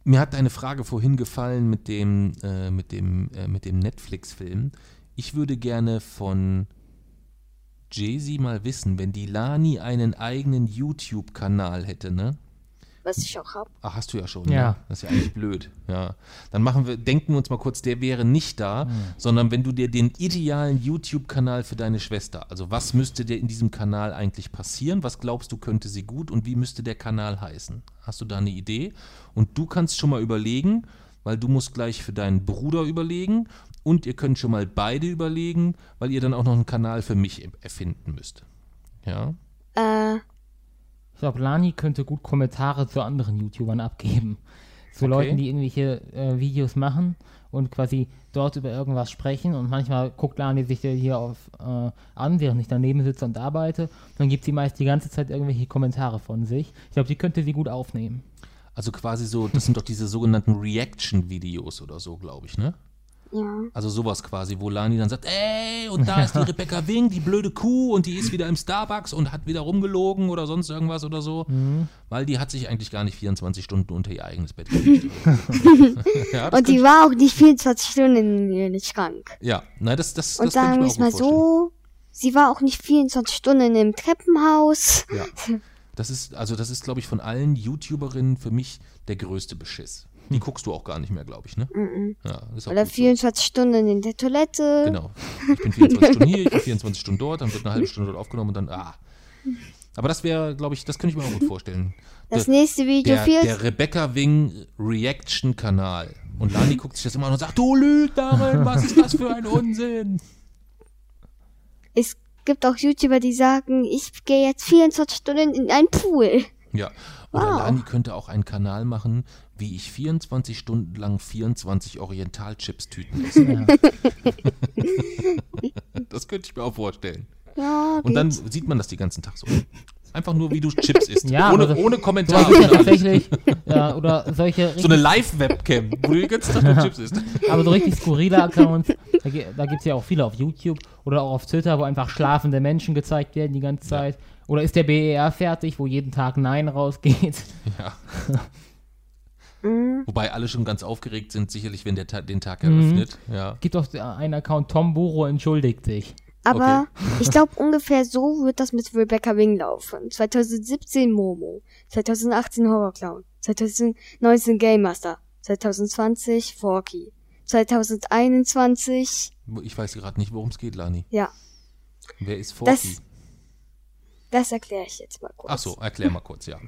Mir hat eine Frage vorhin gefallen mit dem, äh, mit dem, äh, mit dem Netflix-Film. Ich würde gerne von Jay-Z mal wissen, wenn die Lani einen eigenen YouTube-Kanal hätte, ne? Was ich auch hab. Ach, hast du ja schon. Ja. Ne? Das ist ja eigentlich blöd. Ja. Dann machen wir, denken wir uns mal kurz, der wäre nicht da, Hm. sondern wenn du dir den idealen YouTube-Kanal für deine Schwester, also was müsste der in diesem Kanal eigentlich passieren? Was glaubst du, könnte sie gut und wie müsste der Kanal heißen? Hast du da eine Idee? Und du kannst schon mal überlegen, weil du musst gleich für deinen Bruder überlegen und ihr könnt schon mal beide überlegen, weil ihr dann auch noch einen Kanal für mich erfinden müsst. Ja. Äh, Ich glaube, Lani könnte gut Kommentare zu anderen YouTubern abgeben. Zu Okay. Leuten, die irgendwelche äh, Videos machen und quasi dort über irgendwas sprechen. Und manchmal guckt Lani sich hier auf, äh, an, während ich daneben sitze und arbeite. Dann gibt sie meist die ganze Zeit irgendwelche Kommentare von sich. Ich glaube, die könnte sie gut aufnehmen. Also quasi so, das sind doch diese sogenannten Reaction-Videos oder so, glaube ich, ne? Ja. Also sowas quasi, wo Lani dann sagt, ey, und da ist die Rebecca Wing, die blöde Kuh, und die ist wieder im Starbucks und hat wieder rumgelogen oder sonst irgendwas oder so. Weil die hat sich eigentlich gar nicht 24 Stunden unter ihr eigenes Bett gelegt. ja, Und die war auch nicht 24 Stunden in ihrem Schrank. ja, nein, das, das, Und das sagen wir es mal vorstellen. so, sie war auch nicht 24 Stunden im Treppenhaus. Ja. Das ist, also das ist, glaube ich, von allen YouTuberinnen für mich der größte Beschiss. Die guckst du auch gar nicht mehr, glaube ich, ne? Ja, ist auch Oder gut so. 24 Stunden in der Toilette. Genau. Ich bin 24 Stunden hier, ich bin 24 Stunden dort, dann wird eine halbe Stunde dort aufgenommen und dann, ah. Aber das wäre, glaube ich, das könnte ich mir auch gut vorstellen. Das Der- nächste Video der, viel der Rebecca Wing Reaction Kanal. Und Lani guckt sich das immer an und sagt, du Lügnerin, was ist das für ein Unsinn? Es gibt auch YouTuber, die sagen, ich gehe jetzt 24 Stunden in einen Pool. Ja. Oder Wow. Lani könnte auch einen Kanal machen, wie ich 24 Stunden lang 24 Orientalchips-Tüten esse. das könnte ich mir auch vorstellen. Ja, Und dann sieht man das den ganzen Tag so. Einfach nur, wie du Chips isst. Ja, ohne, so- ohne gibt es tatsächlich, ja, oder solche So eine Live-Webcam, wo du den ganzen Tag nur Chips isst. Aber so richtig skurrile Accounts, da, da gibt es ja auch viele auf YouTube oder auch auf Twitter, wo einfach schlafende Menschen gezeigt werden die ganze Zeit. Oder ist der BER fertig, wo jeden Tag Nein rausgeht? Ja. Mhm. Wobei alle schon ganz aufgeregt sind, sicherlich, wenn der Ta den Tag Mhm. eröffnet. Ja. Gibt doch einen Account, Tom Buro entschuldigt sich. Aber ich glaube, ungefähr so wird das mit Rebecca Wing laufen. 2017 Momo, 2018 Horror Clown, 2019 Game Master, 2020 Forky, 2021, Ich weiß gerade nicht, worum es geht, Lani. ja, Wer ist Forky? Das- das erkläre ich jetzt mal kurz. Ach so, erklär mal kurz, ja.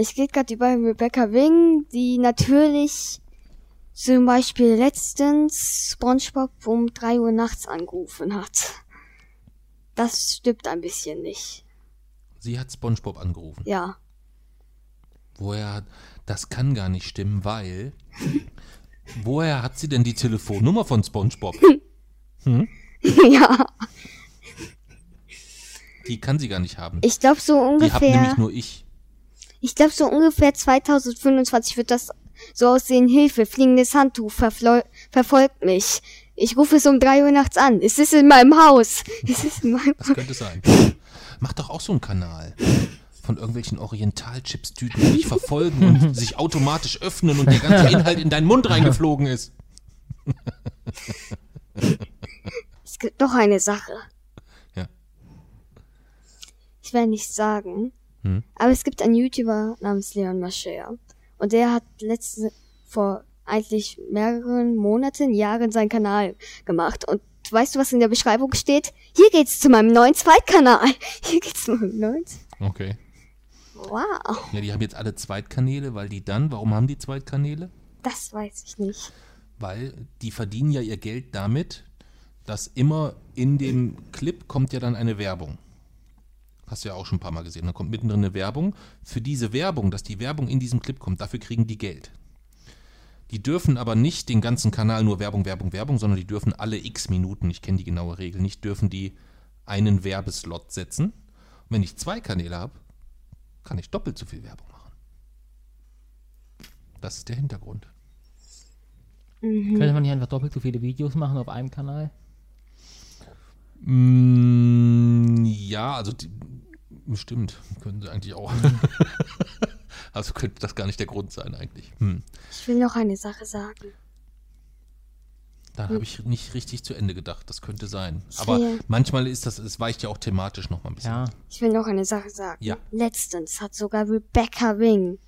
Ich rede gerade über Rebecca Wing, die natürlich zum Beispiel letztens SpongeBob um 3 Uhr nachts angerufen hat. Das stimmt ein bisschen nicht. Sie hat SpongeBob angerufen. Ja. Woher hat. Das kann gar nicht stimmen, weil. Woher hat sie denn die Telefonnummer von SpongeBob? ja. Die kann sie gar nicht haben. Ich glaube so Die hab ungefähr. nämlich nur ich. Ich glaube so ungefähr 2025 wird das so aussehen. Hilfe, fliegendes Handtuch verfolgt mich. Ich rufe es um 3 Uhr nachts an. Es ist in meinem Haus. Es ist in meinem Das Haus. könnte sein. Mach doch auch so einen Kanal. Von irgendwelchen Orientalchips-Tüten, die dich verfolgen und sich automatisch öffnen und der ganze Inhalt in deinen Mund reingeflogen ist. Es gibt noch eine Sache. Ja. Ich werde nicht sagen. Hm. Aber es gibt einen YouTuber namens Leon Mascher. Und der hat letzte, vor eigentlich mehreren Monaten, Jahren seinen Kanal gemacht. Und weißt du, was in der Beschreibung steht? Hier geht's zu meinem neuen Zweitkanal. Hier geht's zu meinem neuen. Okay. Wow. Ja, die haben jetzt alle Zweitkanäle, weil die dann, warum haben die Zweitkanäle? Das weiß ich nicht. Weil die verdienen ja ihr Geld damit, dass immer in dem Clip kommt ja dann eine Werbung. Hast du ja auch schon ein paar Mal gesehen. Da kommt mittendrin eine Werbung. Für diese Werbung, dass die Werbung in diesem Clip kommt, dafür kriegen die Geld. Die dürfen aber nicht den ganzen Kanal nur Werbung, Werbung, Werbung, sondern die dürfen alle x Minuten, ich kenne die genaue Regel nicht, dürfen die einen Werbeslot setzen. Und wenn ich zwei Kanäle habe, kann ich doppelt so viel Werbung machen. Das ist der Hintergrund. Könnte man nicht einfach doppelt so viele Videos machen auf einem Kanal? Mm, ja, also die, stimmt, können sie eigentlich auch. also könnte das gar nicht der Grund sein eigentlich. Hm. Ich will noch eine Sache sagen. Da habe ich nicht richtig zu Ende gedacht. Das könnte sein. Aber will- manchmal ist das, es weicht ja auch thematisch noch mal ein bisschen. Ja. Ich will noch eine Sache sagen. Ja. Letztens hat sogar Rebecca Wing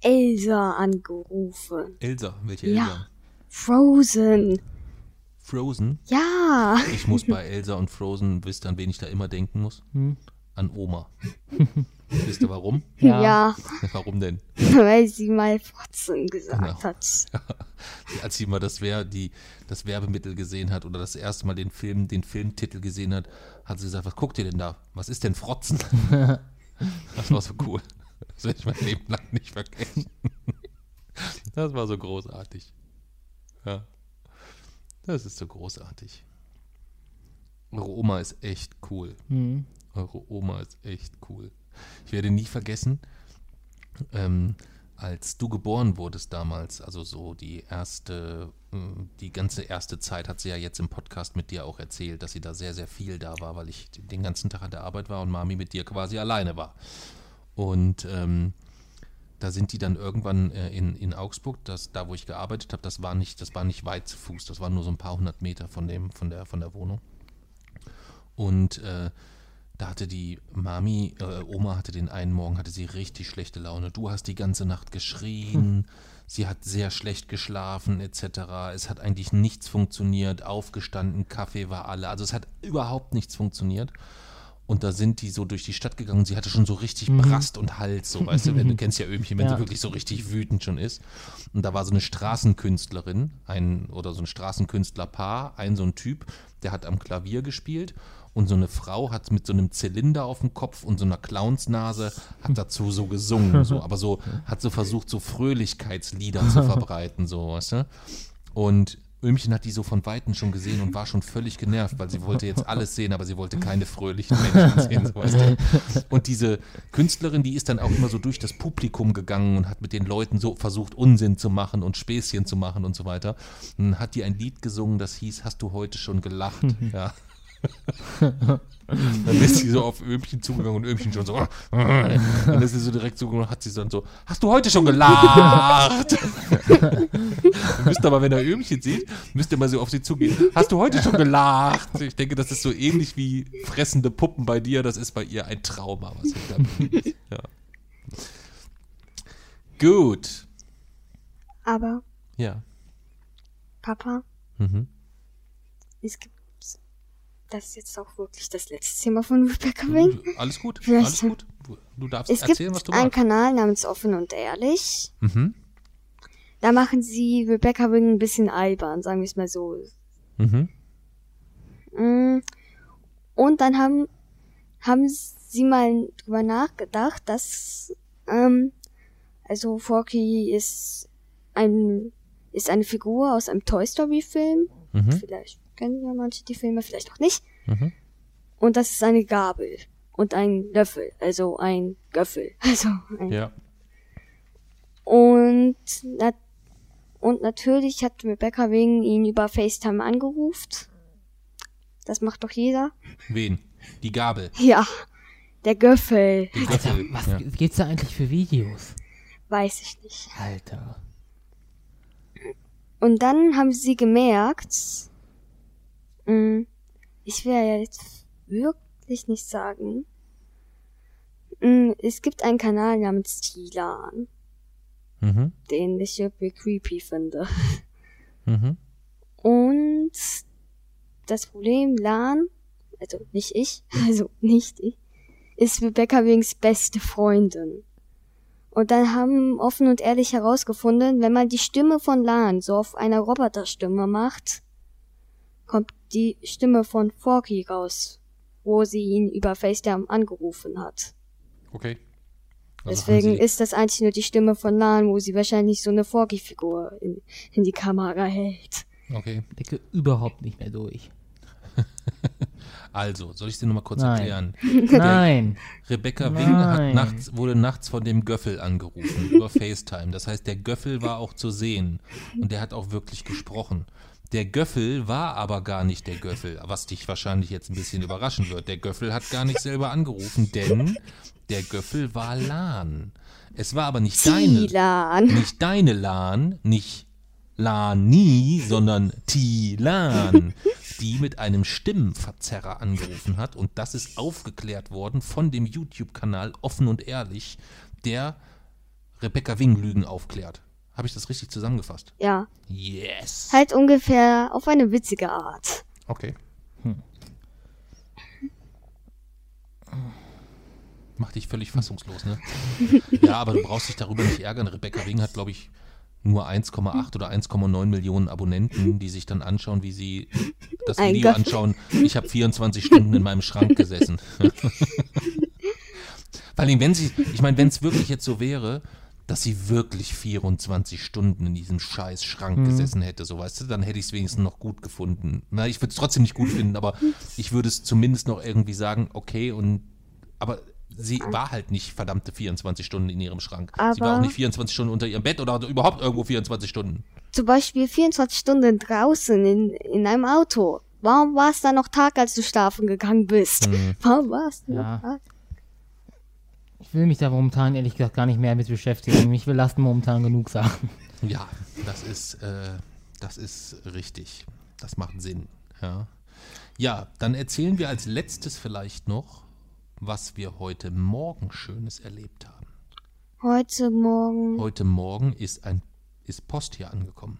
Elsa angerufen. Elsa, welche Ja. Elsa? Frozen. Frozen. Ja. Ich muss bei Elsa und Frozen, wisst ihr, an wen ich da immer denken muss? Hm. An Oma. wisst ihr warum? Ja. Ja. Warum denn? Weil sie mal Frotzen gesagt Genau. hat. Als sie mal das, Wer die, das Werbemittel gesehen hat oder das erste Mal den Film, den Filmtitel gesehen hat, hat sie gesagt, was guckt ihr denn da? Was ist denn Frotzen? Das war so cool. Das werde ich mein Leben lang nicht vergessen. Das war so großartig. Ja. Das ist so großartig. Eure Oma ist echt cool. Hm. Eure Oma ist echt cool. Ich werde nie vergessen, ähm, als du geboren wurdest damals, also so die erste, äh, die ganze erste Zeit hat sie ja jetzt im Podcast mit dir auch erzählt, dass sie da sehr, sehr viel da war, weil ich den ganzen Tag an der Arbeit war und Mami mit dir quasi alleine war. Und ähm, da sind die dann irgendwann äh, in, in Augsburg, das, da wo ich gearbeitet habe, das war nicht, das war nicht weit zu Fuß, das waren nur so ein paar hundert Meter von dem, von der, von der Wohnung. Und äh, da hatte die Mami, äh, Oma hatte den einen Morgen, hatte sie richtig schlechte Laune. Du hast die ganze Nacht geschrien, sie hat sehr schlecht geschlafen, etc. Es hat eigentlich nichts funktioniert, aufgestanden, Kaffee war alle. Also es hat überhaupt nichts funktioniert. Und da sind die so durch die Stadt gegangen. Sie hatte schon so richtig Brast und Hals, so weißt du, wenn du kennst ja Ömchen, wenn Ja. sie wirklich so richtig wütend schon ist. Und da war so eine Straßenkünstlerin, ein oder so ein Straßenkünstlerpaar, ein so ein Typ, der hat am Klavier gespielt und so eine Frau hat mit so einem Zylinder auf dem Kopf und so einer Clownsnase hat dazu so gesungen, so, aber so hat so versucht, so Fröhlichkeitslieder zu verbreiten, so, weißt du? Und Ömchen hat die so von Weitem schon gesehen und war schon völlig genervt, weil sie wollte jetzt alles sehen, aber sie wollte keine fröhlichen Menschen sehen, so weißt du. Und diese Künstlerin, die ist dann auch immer so durch das Publikum gegangen und hat mit den Leuten so versucht, Unsinn zu machen und Späßchen zu machen und so weiter. Und dann hat die ein Lied gesungen, das hieß, hast du heute schon gelacht? Ja. Dann ist sie so auf Ömchen zugegangen und Ömchen schon so. Dann ist sie so direkt zugegangen und hat sie dann so, hast du heute schon gelacht? Müsst aber, wenn er Ömchen sieht, müsst ihr mal so auf sie zugehen. Hast du heute schon gelacht? Ich denke, das ist so ähnlich wie fressende Puppen bei dir. Das ist bei ihr ein Trauma, was da ja. Gut. Aber, Ja. Papa, Mhm. es gibt. Das ist jetzt auch wirklich das letzte Thema von Rebecca Wing. Alles gut, Vielleicht- alles gut. Du- darfst Es erzählen, was gibt du einen magst. Kanal namens Offen und Ehrlich. Mhm. Da machen sie Rebecca Wing ein bisschen albern, sagen wir es mal so. Mhm. Mm. Und dann haben, haben sie mal drüber nachgedacht, dass, ähm, also Forky ist ein, ist eine Figur aus einem Toy Story Film. Mhm. Vielleicht kennen ja manche die Filme, vielleicht auch nicht. Mhm. Und das ist eine Gabel und ein Löffel, also ein Göffel. Also ein Ja. Und, na und natürlich hat Rebecca Wing ihn über FaceTime angerufen. Das macht doch jeder. Wen? Die Gabel. Ja, der Göffel. Alter, was ja. gibt's da eigentlich für Videos? Weiß ich nicht. Alter. Und dann haben sie gemerkt, ich will ja jetzt wirklich nicht sagen, mh, es gibt einen Kanal namens Tilan, Mhm. den ich irgendwie creepy finde. Mhm. Und das Problem, Lan, also nicht ich, also nicht ich, ist Rebecca Wings beste Freundin. Und dann haben offen und ehrlich herausgefunden, wenn man die Stimme von Lan so auf einer Roboterstimme macht, kommt die Stimme von Forky raus, wo sie ihn über FaceTime angerufen hat. Okay. Also Deswegen ist das eigentlich nur die Stimme von Lan, wo sie wahrscheinlich so eine Forky-Figur in, in die Kamera hält. Okay. Blicke überhaupt nicht mehr durch. Also, soll ich es dir nochmal kurz Nein. erklären? Nein. Rebecca Wing hat Nein. nachts, wurde nachts von dem Göffel angerufen über FaceTime. Das heißt, der Göffel war auch zu sehen und der hat auch wirklich gesprochen. Der Göffel war aber gar nicht der Göffel, was dich wahrscheinlich jetzt ein bisschen überraschen wird. Der Göffel hat gar nicht selber angerufen, denn der Göffel war Lan. Es war aber nicht deine, Tilan. nicht deine Lan, nicht Lani, sondern Tilan, die mit einem Stimmenverzerrer angerufen hat. Und das ist aufgeklärt worden von dem YouTube-Kanal Offen und Ehrlich, der Rebecca Wing Lügen aufklärt. Habe ich das richtig zusammengefasst? Ja. Yes. Halt ungefähr auf eine witzige Art. Okay. Macht dich völlig fassungslos, ne? ja, aber du brauchst dich darüber nicht ärgern. Rebecca Wing hat, glaube ich, nur 1,8 oder 1,9 Millionen Abonnenten, die sich dann anschauen, wie sie das Ein Video Gott. anschauen. Ich habe 24 Stunden in meinem Schrank gesessen. Vor allem, wenn sie, ich meine, wenn es wirklich jetzt so wäre, dass sie wirklich 24 Stunden in diesem scheiß Schrank gesessen hätte, so weißt du, dann hätte ich es wenigstens noch gut gefunden. Na, ich würde es trotzdem nicht gut finden, aber ich würde es zumindest noch irgendwie sagen, okay, und aber sie war halt nicht verdammte 24 Stunden in ihrem Schrank. sie war auch Aber- nicht 24 Stunden unter ihrem Bett oder überhaupt irgendwo 24 Stunden. Zum Beispiel 24 Stunden draußen in, in einem Auto. Warum war es dann noch Tag, als du schlafen gegangen bist? Mhm. Warum war es Ja. noch Tag? Ich will mich da momentan ehrlich gesagt gar nicht mehr mit beschäftigen. Mich belasten momentan genug Sachen. Ja, das ist, äh, das ist richtig. Das macht Sinn. Ja. ja, dann erzählen wir als letztes vielleicht noch, was wir heute Morgen Schönes erlebt haben. Heute Morgen, Heute Morgen ist ein ist Post hier angekommen.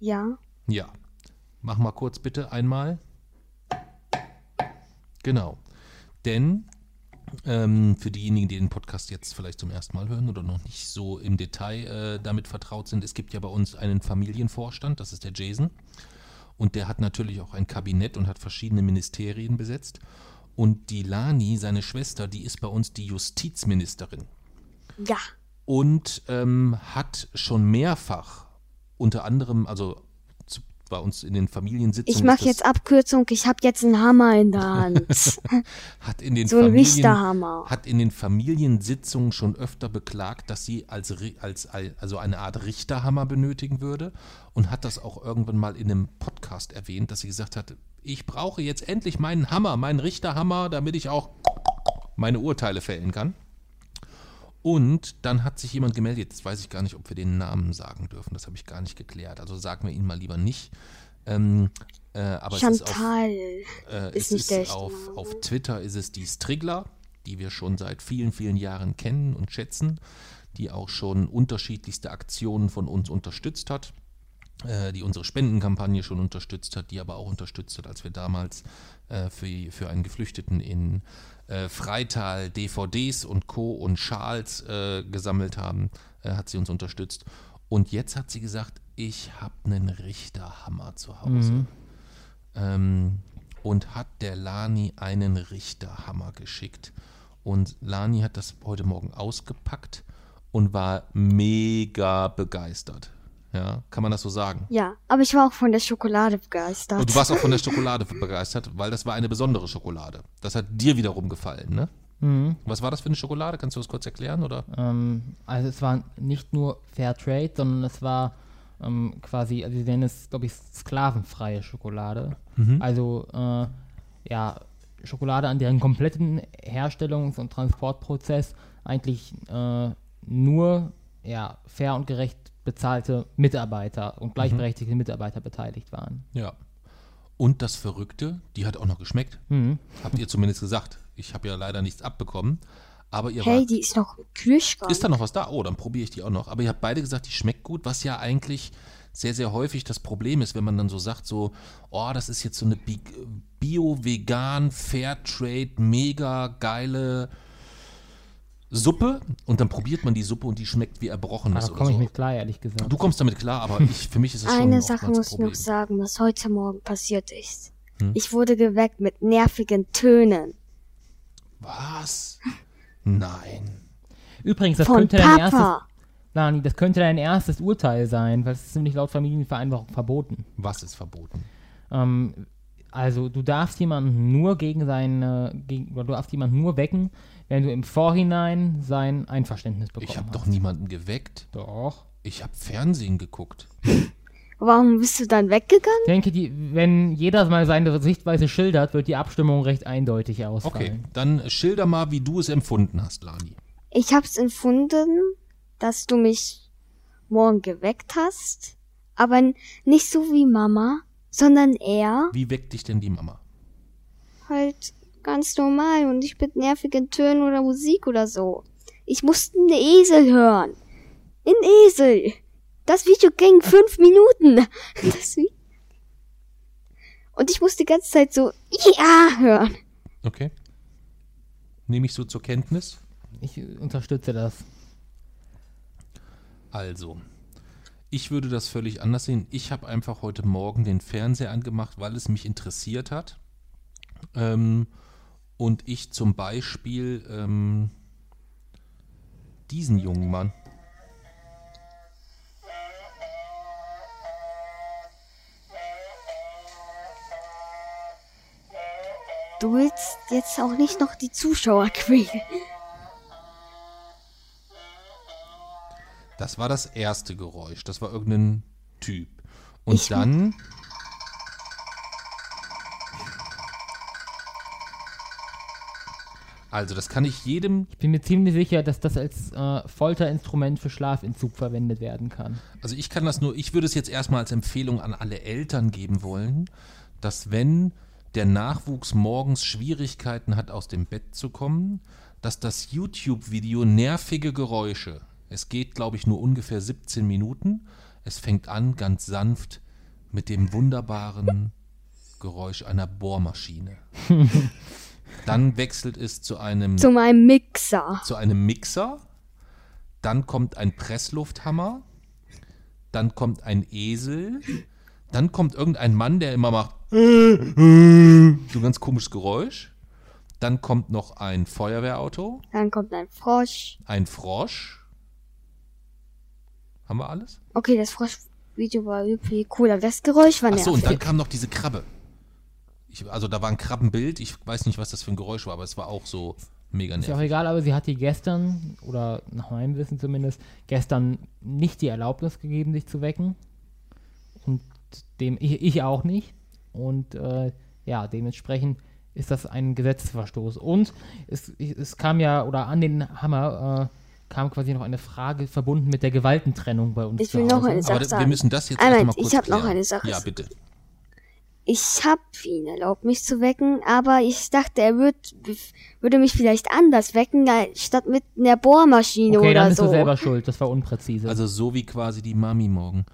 ja. Ja. Mach mal kurz bitte einmal. Genau. Denn ähm, für diejenigen, die den Podcast jetzt vielleicht zum ersten Mal hören oder noch nicht so im Detail äh, damit vertraut sind, es gibt ja bei uns einen Familienvorstand, das ist der Jason. Und der hat natürlich auch ein Kabinett und hat verschiedene Ministerien besetzt. Und die Lani, seine Schwester, die ist bei uns die Justizministerin Ja. und ähm, hat schon mehrfach, unter anderem, also bei uns in den Familiensitzungen. Ich mache jetzt Abkürzung, ich habe jetzt einen Hammer in der Hand. hat in den so ein Richterhammer. hat in den Familiensitzungen schon öfter beklagt, dass sie als, als also eine Art Richterhammer benötigen würde und hat das auch irgendwann mal in einem Podcast erwähnt, dass sie gesagt hat, ich brauche jetzt endlich meinen Hammer, meinen Richterhammer, damit ich auch meine Urteile fällen kann. Und dann hat sich jemand gemeldet, jetzt weiß ich gar nicht, ob wir den Namen sagen dürfen, das habe ich gar nicht geklärt, also sagen wir ihn mal lieber nicht. Ähm, äh, aber es ist auf, Chantal. äh, Ist nicht ist auf, auf Twitter ist es die Strigler, die wir schon seit vielen, vielen Jahren kennen und schätzen, die auch schon unterschiedlichste Aktionen von uns unterstützt hat, äh, die unsere Spendenkampagne schon unterstützt hat, die aber auch unterstützt hat, als wir damals äh, für, für einen Geflüchteten in äh, Freital DVDs und Co. und Schals äh, gesammelt haben, äh, hat sie uns unterstützt. Und jetzt hat sie gesagt, ich habe einen Richterhammer zu Hause ähm, und hat der Lani einen Richterhammer geschickt. Und Lani hat das heute Morgen ausgepackt und war mega begeistert. Ja, kann man das so sagen? Ja, aber ich war auch von der Schokolade begeistert. Und du warst auch von der Schokolade begeistert, weil das war eine besondere Schokolade. Das hat dir wiederum gefallen, ne? Mhm. Was war das für eine Schokolade? Kannst du das kurz erklären, oder? Ähm, also es war nicht nur Fair Trade, sondern es war ähm, quasi, also sie nennen es, glaube ich, sklavenfreie Schokolade. Also äh, ja, Schokolade, an deren kompletten Herstellungs- und Transportprozess eigentlich äh, nur ja, fair und gerecht bezahlte Mitarbeiter und gleichberechtigte Mitarbeiter beteiligt waren. Ja. Und das Verrückte, die hat auch noch geschmeckt. Mhm. Habt ihr zumindest gesagt. Ich habe ja leider nichts abbekommen. Aber ihr hey, wart die ist noch im Kühlschrank. Ist da noch was da? Oh, dann probiere ich die auch noch. Aber ihr habt beide gesagt, die schmeckt gut, was ja eigentlich sehr, sehr häufig das Problem ist, wenn man dann so sagt, so, oh, das ist jetzt so eine Bi- Bio-Vegan, Fairtrade, mega geile Suppe und dann probiert man die Suppe und die schmeckt wie Erbrochenes Da oder komme ich so. mit klar, ehrlich gesagt. Du kommst damit klar, aber ich, für mich ist es schon Eine Sache muss ich noch sagen, was heute Morgen passiert ist. Hm? Ich wurde geweckt mit nervigen Tönen. Was? Nein. Übrigens, das Von könnte dein erstes, Papa. Lani, das könnte dein erstes Urteil sein, weil es ist nämlich laut Familienvereinbarung verboten. Was ist verboten? Ähm, also du darfst jemanden nur gegen seine, gegen, oder du darfst jemanden nur wecken, wenn du im Vorhinein sein Einverständnis bekommen Ich habe doch niemanden geweckt. Doch. Ich habe Fernsehen geguckt. Warum bist du dann weggegangen? Ich denke, die, wenn jeder mal seine Sichtweise schildert, wird die Abstimmung recht eindeutig Okay, ausfallen. dann schilder mal, wie du es empfunden hast, Lani. Ich hab's empfunden, dass du mich morgen geweckt hast, Aber nicht so wie Mama, sondern er Wie weckt dich denn die Mama? halt ganz normal und nicht mit nervigen Tönen oder Musik oder so. Ich musste einen Esel hören. Ein Esel. Das Video ging fünf Minuten. Das Vi- und ich musste die ganze Zeit so ja hören. Okay. Nehme ich so zur Kenntnis. Ich unterstütze das. Also, ich würde das völlig anders sehen. Ich habe einfach heute Morgen den Fernseher angemacht, weil es mich interessiert hat. Ähm, und ich zum Beispiel ähm, diesen jungen Mann. Du willst jetzt auch nicht noch die Zuschauer quälen. Das war das erste Geräusch. Das war irgendein Typ. Und Ich- dann. Also, das kann ich jedem. Ich bin mir ziemlich sicher, dass das als äh, Folterinstrument für Schlafentzug verwendet werden kann. Also, ich kann das nur. Ich würde es jetzt erstmal als Empfehlung an alle Eltern geben wollen, dass wenn der Nachwuchs morgens Schwierigkeiten hat, aus dem Bett zu kommen, dass das YouTube-Video nervige Geräusche. Es geht, glaube ich, nur ungefähr 17 Minuten. Es fängt an ganz sanft mit dem wunderbaren Geräusch einer Bohrmaschine. Dann wechselt es zu einem, Zu meinem Mixer. zu einem Mixer. Dann kommt ein Presslufthammer. Dann kommt ein Esel. Dann kommt irgendein Mann, der immer macht so ein ganz komisches Geräusch. Dann kommt noch ein Feuerwehrauto, Dann kommt ein Frosch. ein Frosch. Haben wir alles? Okay, das Froschvideo war irgendwie cool, aber das Geräusch war Achso, und nervig. dann kam noch diese Krabbe. Ich, also da war ein Krabbenbild. Ich weiß nicht, was das für ein Geräusch war, aber es war auch so mega Ist ja auch nervig. egal, aber sie hat die gestern, oder nach meinem Wissen zumindest, gestern nicht die Erlaubnis gegeben, sich zu wecken. Und dem ich, ich auch nicht. Und äh, ja, dementsprechend ist das ein Gesetzesverstoß. Und es, es kam ja, oder an den Hammer äh, kam quasi noch eine Frage verbunden mit der Gewaltentrennung bei uns. Ich zu will noch eine Sache Aber wir sagen. müssen das jetzt Moment, erstmal kurz ich hab noch eine Sache. Ja, bitte. Ich hab ihn erlaubt, mich zu wecken, aber ich dachte, er würd, würde mich vielleicht anders wecken, statt mit einer Bohrmaschine Okay, oder dann bist so. du selber schuld, das war unpräzise. Also so wie quasi die Mami morgen.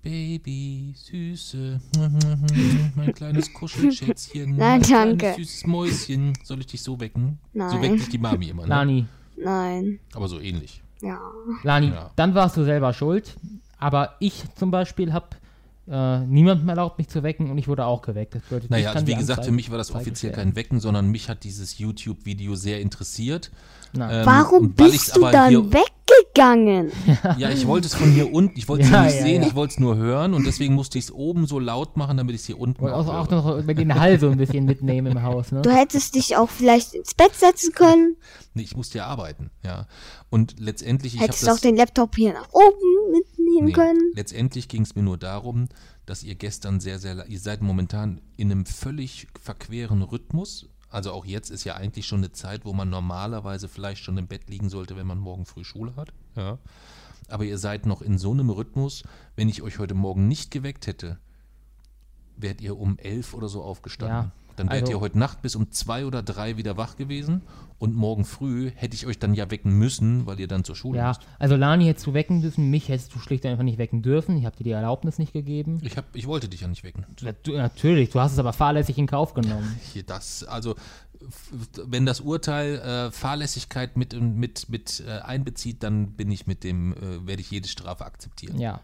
Baby, Süße, mein kleines Kuschelschätzchen, Nein, mein danke. kleines süßes Mäuschen. Soll ich dich so wecken? So Nein. weckt dich die Mami immer, ne? Lani, Nein, Aber so ähnlich. ja. Lani, Ja. dann warst du selber schuld. Aber ich zum Beispiel habe äh, niemandem erlaubt, mich zu wecken und ich wurde auch geweckt. Das bedeutet, ich Naja, also wie gesagt, für mich war das offiziell kein Wecken, sondern mich hat dieses YouTube-Video sehr interessiert. Ähm, Warum bist du dann hier, weggegangen? Ja, ich wollte es von hier unten, ich wollte es Ja, nicht ja, sehen, ja. ich wollte es nur hören und deswegen musste ich es oben so laut machen, damit ich es hier unten Und auch, auch noch über den Hall so ein bisschen mitnehmen im Haus, ne? Du hättest dich auch vielleicht ins Bett setzen können, Nee, ich musste ja arbeiten, ja. Und letztendlich, ich habe hättest auch den Laptop hier nach oben mitnehmen Nee, können. letztendlich ging es mir nur darum, dass ihr gestern sehr, sehr, ihr seid momentan in einem völlig verqueren Rhythmus. Also auch jetzt ist ja eigentlich schon eine Zeit, wo man normalerweise vielleicht schon im Bett liegen sollte, wenn man morgen früh Schule hat. Ja. Aber ihr seid noch in so einem Rhythmus, wenn ich euch heute Morgen nicht geweckt hätte, wärt ihr um elf oder so aufgestanden. Ja, Dann wärt also- ihr heute Nacht bis um zwei oder drei wieder wach gewesen und morgen früh hätte ich euch dann ja wecken müssen, weil ihr dann zur Schule Ja, müsst. also Lani hättest du wecken dürfen, mich hättest du schlicht einfach nicht wecken dürfen. Ich habe dir die Erlaubnis nicht gegeben. Ich, hab, ich wollte dich ja nicht wecken. Du, natürlich, du hast es aber fahrlässig in Kauf genommen. Das, also wenn das Urteil äh, Fahrlässigkeit mit, mit, mit äh, einbezieht, dann bin ich mit dem, äh, werde ich jede Strafe akzeptieren. Ja,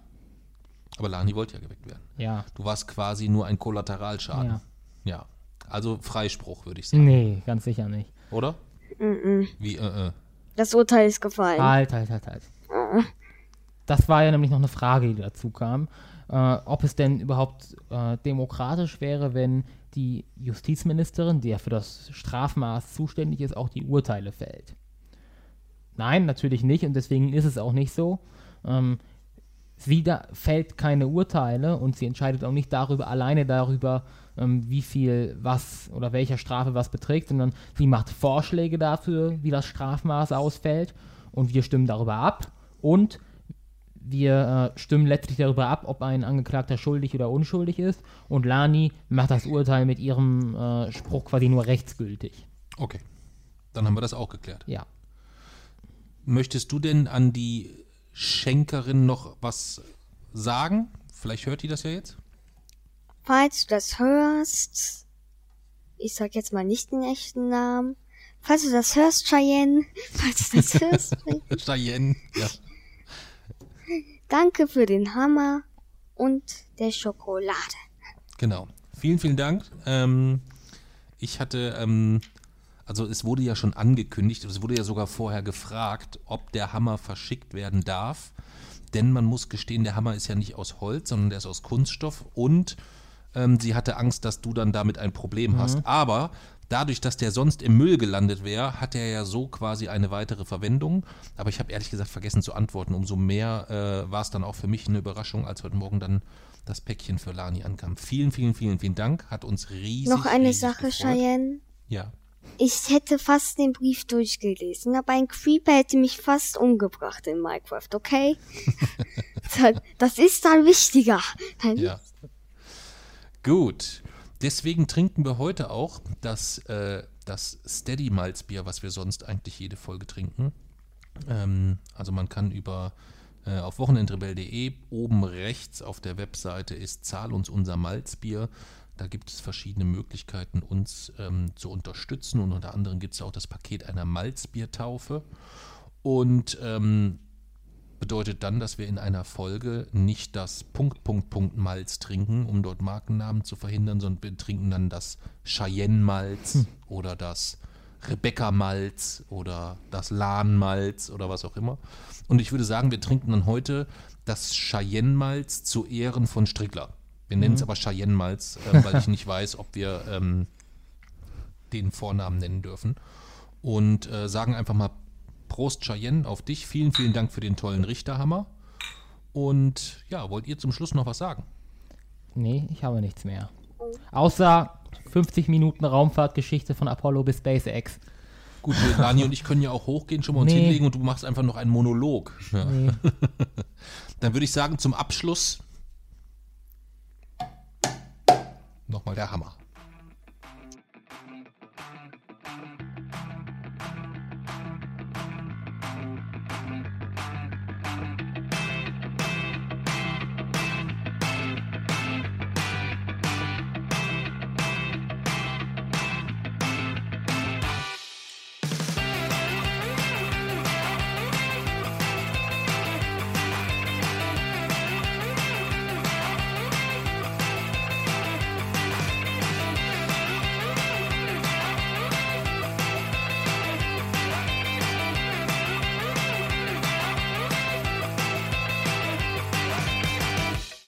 Aber Lani wollte ja geweckt werden. ja. Du warst quasi nur ein Kollateralschaden. Ja. Ja. Also Freispruch, würde ich sagen. Nee, ganz sicher nicht. Oder? Wie, äh, äh. Das Urteil ist gefallen. Halt, halt, halt, halt. Das war ja nämlich noch eine Frage, die dazu kam. Äh, ob es denn überhaupt äh, demokratisch wäre, wenn die Justizministerin, die ja für das Strafmaß zuständig ist, auch die Urteile fällt. Nein, natürlich nicht und deswegen ist es auch nicht so. Ähm, sie da fällt keine Urteile und sie entscheidet auch nicht darüber, alleine darüber, ähm, wie viel was oder welcher Strafe was beträgt, sondern sie macht Vorschläge dafür, wie das Strafmaß ausfällt und wir stimmen darüber ab und wir äh, stimmen letztlich darüber ab, ob ein Angeklagter schuldig oder unschuldig ist. Und Lani macht das Urteil mit ihrem äh, Spruch quasi nur rechtsgültig. Okay. Dann haben wir das auch geklärt. Ja. Möchtest du denn an die Schenkerin noch was sagen? Vielleicht hört die das ja jetzt. Falls du das hörst, ich sag jetzt mal nicht den echten Namen. Falls du das hörst, Cheyenne, falls du das hörst, Cheyenne. Ja. danke für den Hammer und der Schokolade. Genau. Vielen, vielen Dank. Ähm, ich hatte, ähm, also es wurde ja schon angekündigt, es wurde ja sogar vorher gefragt, ob der Hammer verschickt werden darf. Denn man muss gestehen, der Hammer ist ja nicht aus Holz, sondern der ist aus Kunststoff und ähm, sie hatte Angst, dass du dann damit ein Problem hast. Aber dadurch, dass der sonst im Müll gelandet wäre, hat er ja so quasi eine weitere Verwendung. Aber ich habe ehrlich gesagt vergessen zu antworten. Umso mehr äh, war es dann auch für mich eine Überraschung, als heute Morgen dann das Päckchen für Lani ankam. Vielen, vielen, vielen, vielen Dank. Hat uns riesig. Noch eine riesig Sache, gefreut. Cheyenne. Ja. Ich hätte fast den Brief durchgelesen, aber ein Creeper hätte mich fast umgebracht in Minecraft, okay? Das- das ist dann wichtiger. Dann Ja. Gut. Deswegen trinken wir heute auch das, äh, das Steady Malzbier, was wir sonst eigentlich jede Folge trinken. Ähm, also man kann über äh, auf wochenendrebell.de oben rechts auf der Webseite ist Zahl uns unser Malzbier. Da gibt es verschiedene Möglichkeiten, uns ähm, zu unterstützen und unter anderem gibt es auch das Paket einer Malzbiertaufe. Und ähm, bedeutet dann, dass wir in einer Folge nicht das Punkt, Punkt, Punkt Malz trinken, um dort Markennamen zu verhindern, sondern wir trinken dann das Cheyenne Malz oder das Rebecca Malz oder das Lahn Malz oder was auch immer. Und ich würde sagen, wir trinken dann heute das Cheyenne Malz zu Ehren von Strickler. Wir nennen es aber Cheyenne Malz, äh, weil ich nicht weiß, ob wir ähm, den Vornamen nennen dürfen. Und äh, sagen einfach mal Prost Cheyenne auf dich. Vielen, vielen Dank für den tollen Richterhammer. Und ja, wollt ihr zum Schluss noch was sagen? Nee, ich habe nichts mehr. Außer 50 Minuten Raumfahrtgeschichte von Apollo bis SpaceX. Gut, Lani und ich können ja auch hochgehen, schon mal uns Nee. hinlegen und du machst einfach noch einen Monolog. Ja. Nee. Dann würde ich sagen, zum Abschluss nochmal der Hammer.